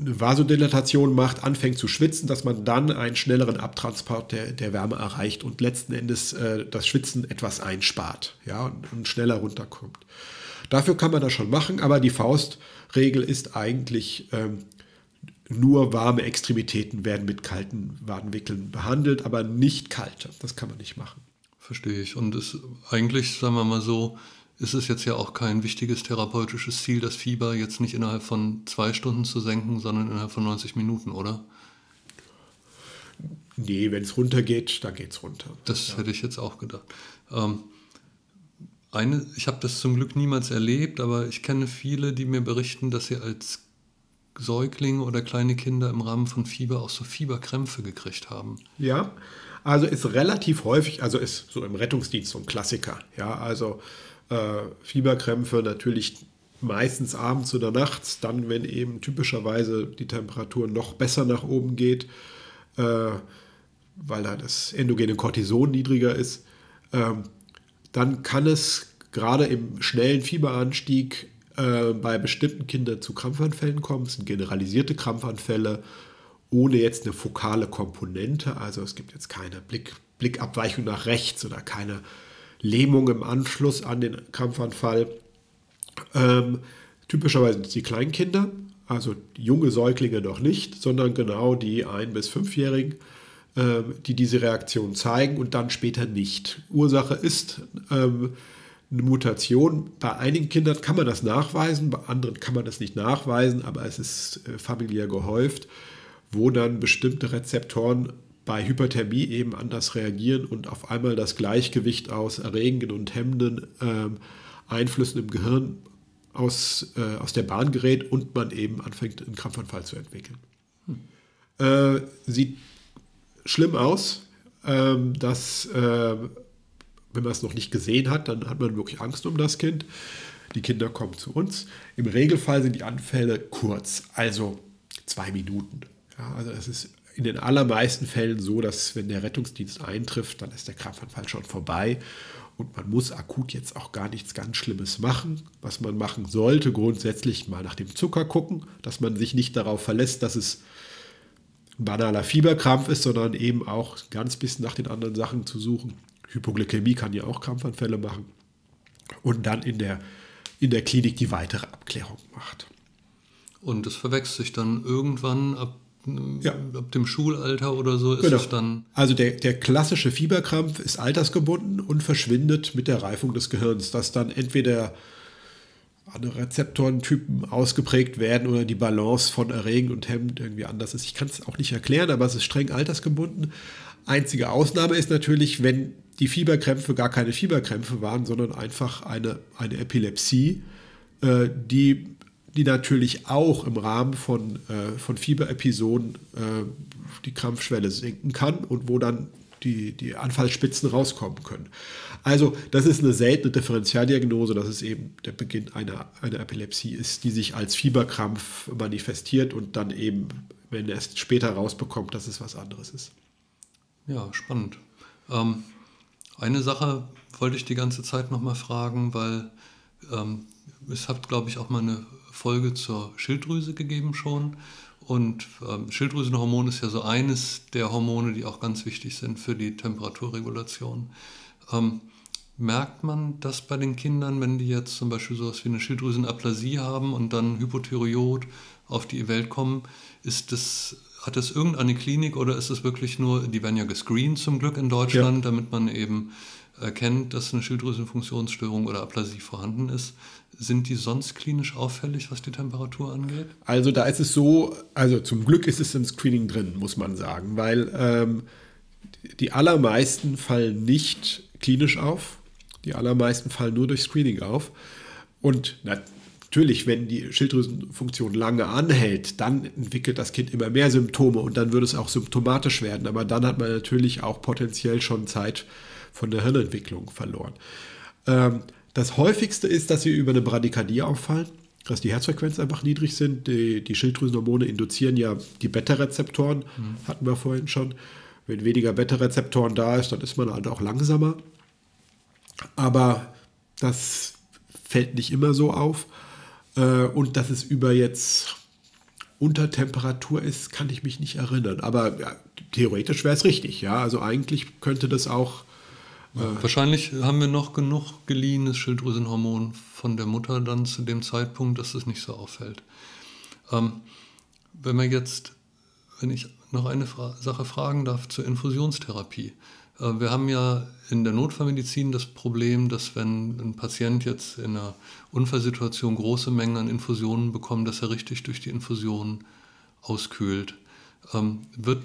eine Vasodilatation macht, anfängt zu schwitzen, dass man dann einen schnelleren Abtransport der, der Wärme erreicht und letzten Endes äh, das Schwitzen etwas einspart ja, und, und schneller runterkommt. Dafür kann man das schon machen, aber die Faustregel ist eigentlich, ähm, nur warme Extremitäten werden mit kalten Wadenwickeln behandelt, aber nicht kalte. Das kann man nicht machen. Verstehe ich. Und es, eigentlich, sagen wir mal so, ist es jetzt ja auch kein wichtiges therapeutisches Ziel, das Fieber jetzt nicht innerhalb von zwei Stunden zu senken, sondern innerhalb von 90 Minuten, oder? Nee, wenn es runtergeht, dann geht es runter. Das ja. hätte ich jetzt auch gedacht. Ähm, eine, ich habe das zum Glück niemals erlebt, aber ich kenne viele, die mir berichten, dass sie als Säuglinge oder kleine Kinder im Rahmen von Fieber auch so Fieberkrämpfe gekriegt haben. Ja, also ist relativ häufig, also ist so im Rettungsdienst so ein Klassiker. Ja, also äh, Fieberkrämpfe natürlich meistens abends oder nachts, dann, wenn eben typischerweise die Temperatur noch besser nach oben geht, äh, weil da das endogene Cortison niedriger ist. Ähm, dann kann es gerade im schnellen Fieberanstieg äh, bei bestimmten Kindern zu Krampfanfällen kommen. Es sind generalisierte Krampfanfälle ohne jetzt eine fokale Komponente. Also es gibt jetzt keine Blick, Blickabweichung nach rechts oder keine Lähmung im Anschluss an den Krampfanfall. Ähm, typischerweise sind es die Kleinkinder, also junge Säuglinge noch nicht, sondern genau die ein- bis fünfjährigen, äh, die diese Reaktion zeigen und dann später nicht. Ursache ist ähm, eine Mutation. Bei einigen Kindern kann man das nachweisen, bei anderen kann man das nicht nachweisen, aber es ist äh, familiär gehäuft, wo dann bestimmte Rezeptoren bei Hyperthermie eben anders reagieren und auf einmal das Gleichgewicht aus erregenden und hemmenden ähm, Einflüssen im Gehirn aus, äh, aus der Bahn gerät und man eben anfängt, einen Krampfanfall zu entwickeln. Hm. Äh, sieht schlimm aus, ähm, dass äh, wenn man es noch nicht gesehen hat, dann hat man wirklich Angst um das Kind. Die Kinder kommen zu uns. Im Regelfall sind die Anfälle kurz, also zwei Minuten. Ja, also es ist in den allermeisten Fällen so, dass wenn der Rettungsdienst eintrifft, dann ist der Krampfanfall schon vorbei und man muss akut jetzt auch gar nichts ganz Schlimmes machen. Was man machen sollte, grundsätzlich mal nach dem Zucker gucken, dass man sich nicht darauf verlässt, dass es ein banaler Fieberkrampf ist, sondern eben auch ganz bisschen nach den anderen Sachen zu suchen. Hypoglykämie kann ja auch Krampfanfälle machen. Und dann in der, in der Klinik die weitere Abklärung macht. Und es verwechselt sich dann irgendwann ab ja. ab dem Schulalter oder so ist genau. es dann. Also der, der klassische Fieberkrampf ist altersgebunden und verschwindet mit der Reifung des Gehirns, dass dann entweder andere Rezeptorentypen ausgeprägt werden oder die Balance von erregend und hemmend irgendwie anders ist. Ich kann es auch nicht erklären, aber es ist streng altersgebunden. Einzige Ausnahme ist natürlich, wenn die Fieberkrämpfe gar keine Fieberkrämpfe waren, sondern einfach eine, eine Epilepsie, äh, die die natürlich auch im Rahmen von, äh, von Fieberepisoden äh, die Krampfschwelle sinken kann und wo dann die, die Anfallsspitzen rauskommen können. Also das ist eine seltene Differentialdiagnose, dass es eben der Beginn einer, einer Epilepsie ist, die sich als Fieberkrampf manifestiert und dann eben, wenn er es später rausbekommt, dass es was anderes ist. Ja, spannend. Ähm, eine Sache wollte ich die ganze Zeit nochmal fragen, weil ähm, es hat, glaube ich, auch mal eine Folge zur Schilddrüse gegeben schon. Und ähm, Schilddrüsenhormon ist ja so eines der Hormone, die auch ganz wichtig sind für die Temperaturregulation. Ähm, merkt man das bei den Kindern, wenn die jetzt zum Beispiel sowas wie eine Schilddrüsenaplasie haben und dann Hypothyreot auf die Welt kommen? Ist das, hat das irgendeine Klinik oder ist es wirklich nur, die werden ja gescreent zum Glück in Deutschland, ja. damit man eben erkennt, dass eine Schilddrüsenfunktionsstörung oder Aplasie vorhanden ist. Sind die sonst klinisch auffällig, was die Temperatur angeht? Also da ist es so, also zum Glück ist es im Screening drin, muss man sagen, weil ähm, die allermeisten fallen nicht klinisch auf, die allermeisten fallen nur durch Screening auf. Und natürlich, wenn die Schilddrüsenfunktion lange anhält, dann entwickelt das Kind immer mehr Symptome und dann würde es auch symptomatisch werden. Aber dann hat man natürlich auch potenziell schon Zeit von der Hirnentwicklung verloren. Ähm, das häufigste ist, dass sie über eine Bradykardie auffallen, dass die Herzfrequenz einfach niedrig sind. Die, die Schilddrüsenhormone induzieren ja die Beta-Rezeptoren, mhm. hatten wir vorhin schon. Wenn weniger Beta-Rezeptoren da ist, dann ist man halt auch langsamer. Aber das fällt nicht immer so auf. Äh, und dass es über jetzt unter Temperatur ist, kann ich mich nicht erinnern. Aber ja, theoretisch wäre es richtig. Ja, also eigentlich könnte das auch ja, wahrscheinlich haben wir noch genug geliehenes Schilddrüsenhormon von der Mutter dann zu dem Zeitpunkt, dass es nicht so auffällt. Ähm, wenn man jetzt, wenn ich noch eine Fra Sache fragen darf zur Infusionstherapie. Äh, wir haben ja in der Notfallmedizin das Problem, dass wenn ein Patient jetzt in einer Unfallsituation große Mengen an Infusionen bekommt, dass er richtig durch die Infusion auskühlt. Ähm, wird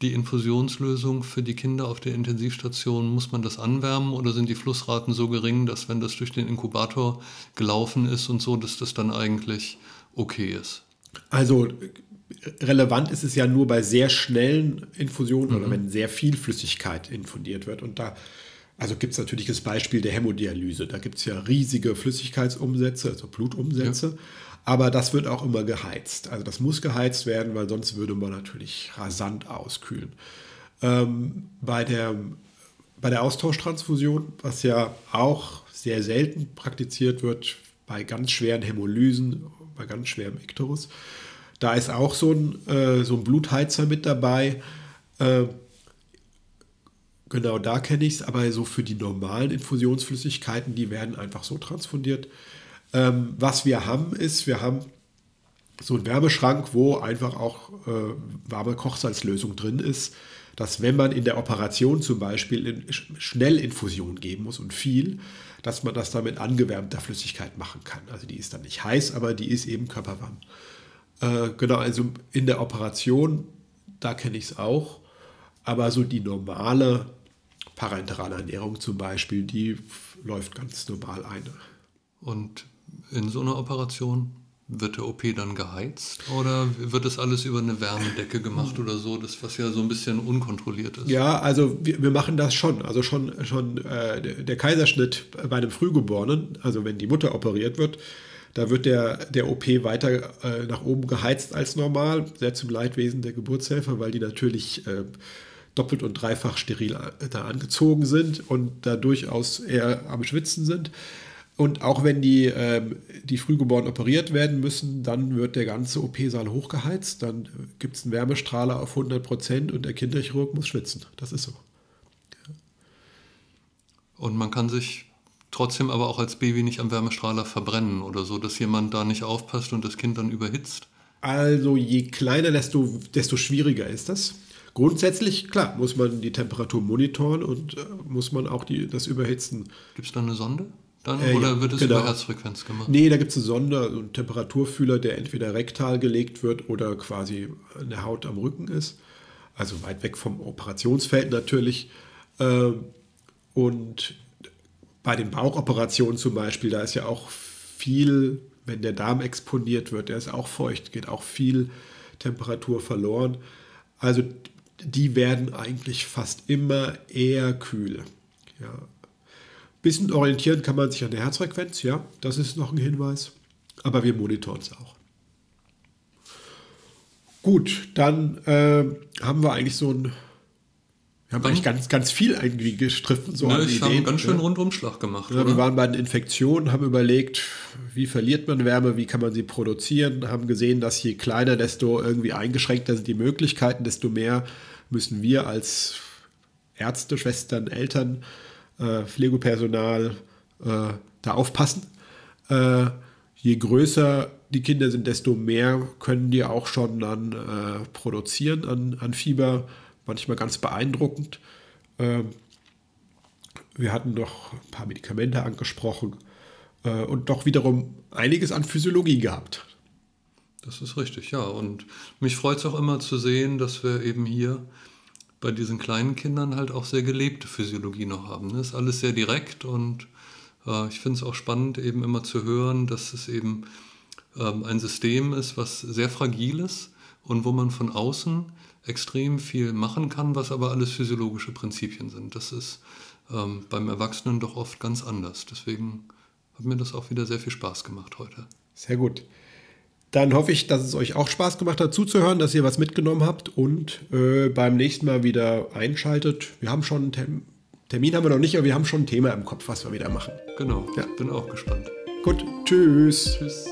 die Infusionslösung für die Kinder auf der Intensivstation, muss man das anwärmen oder sind die Flussraten so gering, dass wenn das durch den Inkubator gelaufen ist und so, dass das dann eigentlich okay ist? Also relevant ist es ja nur bei sehr schnellen Infusionen mhm. oder wenn sehr viel Flüssigkeit infundiert wird. Und da also gibt es natürlich das Beispiel der Hämodialyse. Da gibt es ja riesige Flüssigkeitsumsätze, also Blutumsätze. Ja. Aber das wird auch immer geheizt. Also das muss geheizt werden, weil sonst würde man natürlich rasant auskühlen. Ähm, bei, der, bei der Austauschtransfusion, was ja auch sehr selten praktiziert wird, bei ganz schweren Hämolysen, bei ganz schwerem Ikterus, da ist auch so ein, äh, so ein Blutheizer mit dabei. Äh, genau da kenne ich es, aber so für die normalen Infusionsflüssigkeiten, die werden einfach so transfundiert. Ähm, was wir haben, ist, wir haben so einen Wärmeschrank, wo einfach auch äh, warme Kochsalzlösung drin ist, dass wenn man in der Operation zum Beispiel in Schnellinfusion geben muss und viel, dass man das dann mit angewärmter Flüssigkeit machen kann. Also die ist dann nicht heiß, aber die ist eben körperwarm. Äh, genau, also in der Operation, da kenne ich es auch. Aber so die normale parenterale Ernährung zum Beispiel, die läuft ganz normal ein. Und in so einer Operation wird der OP dann geheizt oder wird das alles über eine Wärmedecke gemacht oder so, das was ja so ein bisschen unkontrolliert ist? Ja, also wir, wir machen das schon. Also schon, schon äh, der Kaiserschnitt bei einem Frühgeborenen, also wenn die Mutter operiert wird, da wird der, der OP weiter äh, nach oben geheizt als normal, sehr zum Leidwesen der Geburtshelfer, weil die natürlich äh, doppelt und dreifach steril äh, da angezogen sind und da durchaus eher am Schwitzen sind. Und auch wenn die, ähm, die Frühgeborenen operiert werden müssen, dann wird der ganze OP-Saal hochgeheizt. Dann gibt es einen Wärmestrahler auf 100 Prozent und der Kinderchirurg muss schwitzen. Das ist so. Und man kann sich trotzdem aber auch als Baby nicht am Wärmestrahler verbrennen oder so, dass jemand da nicht aufpasst und das Kind dann überhitzt? Also je kleiner, desto, desto schwieriger ist das. Grundsätzlich, klar, muss man die Temperatur monitoren und äh, muss man auch die, das Überhitzen. Gibt es da eine Sonde? Dann, äh, oder ja, wird es genau. über Herzfrequenz gemacht? Nee, da gibt es eine Sonde, also einen Temperaturfühler, der entweder rektal gelegt wird oder quasi in der Haut am Rücken ist. Also weit weg vom Operationsfeld natürlich. Ähm, und bei den Bauchoperationen zum Beispiel, da ist ja auch viel, wenn der Darm exponiert wird, der ist auch feucht, geht auch viel Temperatur verloren. Also die werden eigentlich fast immer eher kühl. Ja. Bisschen orientieren kann man sich an der Herzfrequenz, ja, das ist noch ein Hinweis. Aber wir monitoren es auch. Gut, dann äh, haben wir eigentlich so ein wir haben eigentlich ganz, ganz viel irgendwie gestriffen. So ne, ich habe einen ganz schön ne? Rundumschlag gemacht. Ja, wir waren bei den Infektionen, haben überlegt, wie verliert man Wärme, wie kann man sie produzieren, haben gesehen, dass je kleiner, desto irgendwie eingeschränkter sind die Möglichkeiten, desto mehr müssen wir als Ärzte, Schwestern, Eltern, äh, Pflegepersonal äh, da aufpassen. Äh, je größer die Kinder sind, desto mehr können die auch schon dann äh, produzieren an, an Fieber manchmal ganz beeindruckend. Ähm, wir hatten noch ein paar Medikamente angesprochen äh, und doch wiederum einiges an Physiologie gehabt. Das ist richtig, ja. Und mich freut es auch immer zu sehen, dass wir eben hier bei diesen kleinen Kindern halt auch sehr gelebte Physiologie noch haben. Das ist alles sehr direkt und äh, ich finde es auch spannend, eben immer zu hören, dass es eben ähm, ein System ist, was sehr fragil ist und wo man von außen extrem viel machen kann, was aber alles physiologische Prinzipien sind. Das ist ähm, beim Erwachsenen doch oft ganz anders. Deswegen hat mir das auch wieder sehr viel Spaß gemacht heute. Sehr gut. Dann hoffe ich, dass es euch auch Spaß gemacht hat zuzuhören, dass ihr was mitgenommen habt und äh, beim nächsten Mal wieder einschaltet. Wir haben schon einen Termin, Termin haben wir noch nicht, aber wir haben schon ein Thema im Kopf, was wir wieder machen. Genau. Ja. Bin auch gespannt. Gut. Tschüss. Tschüss.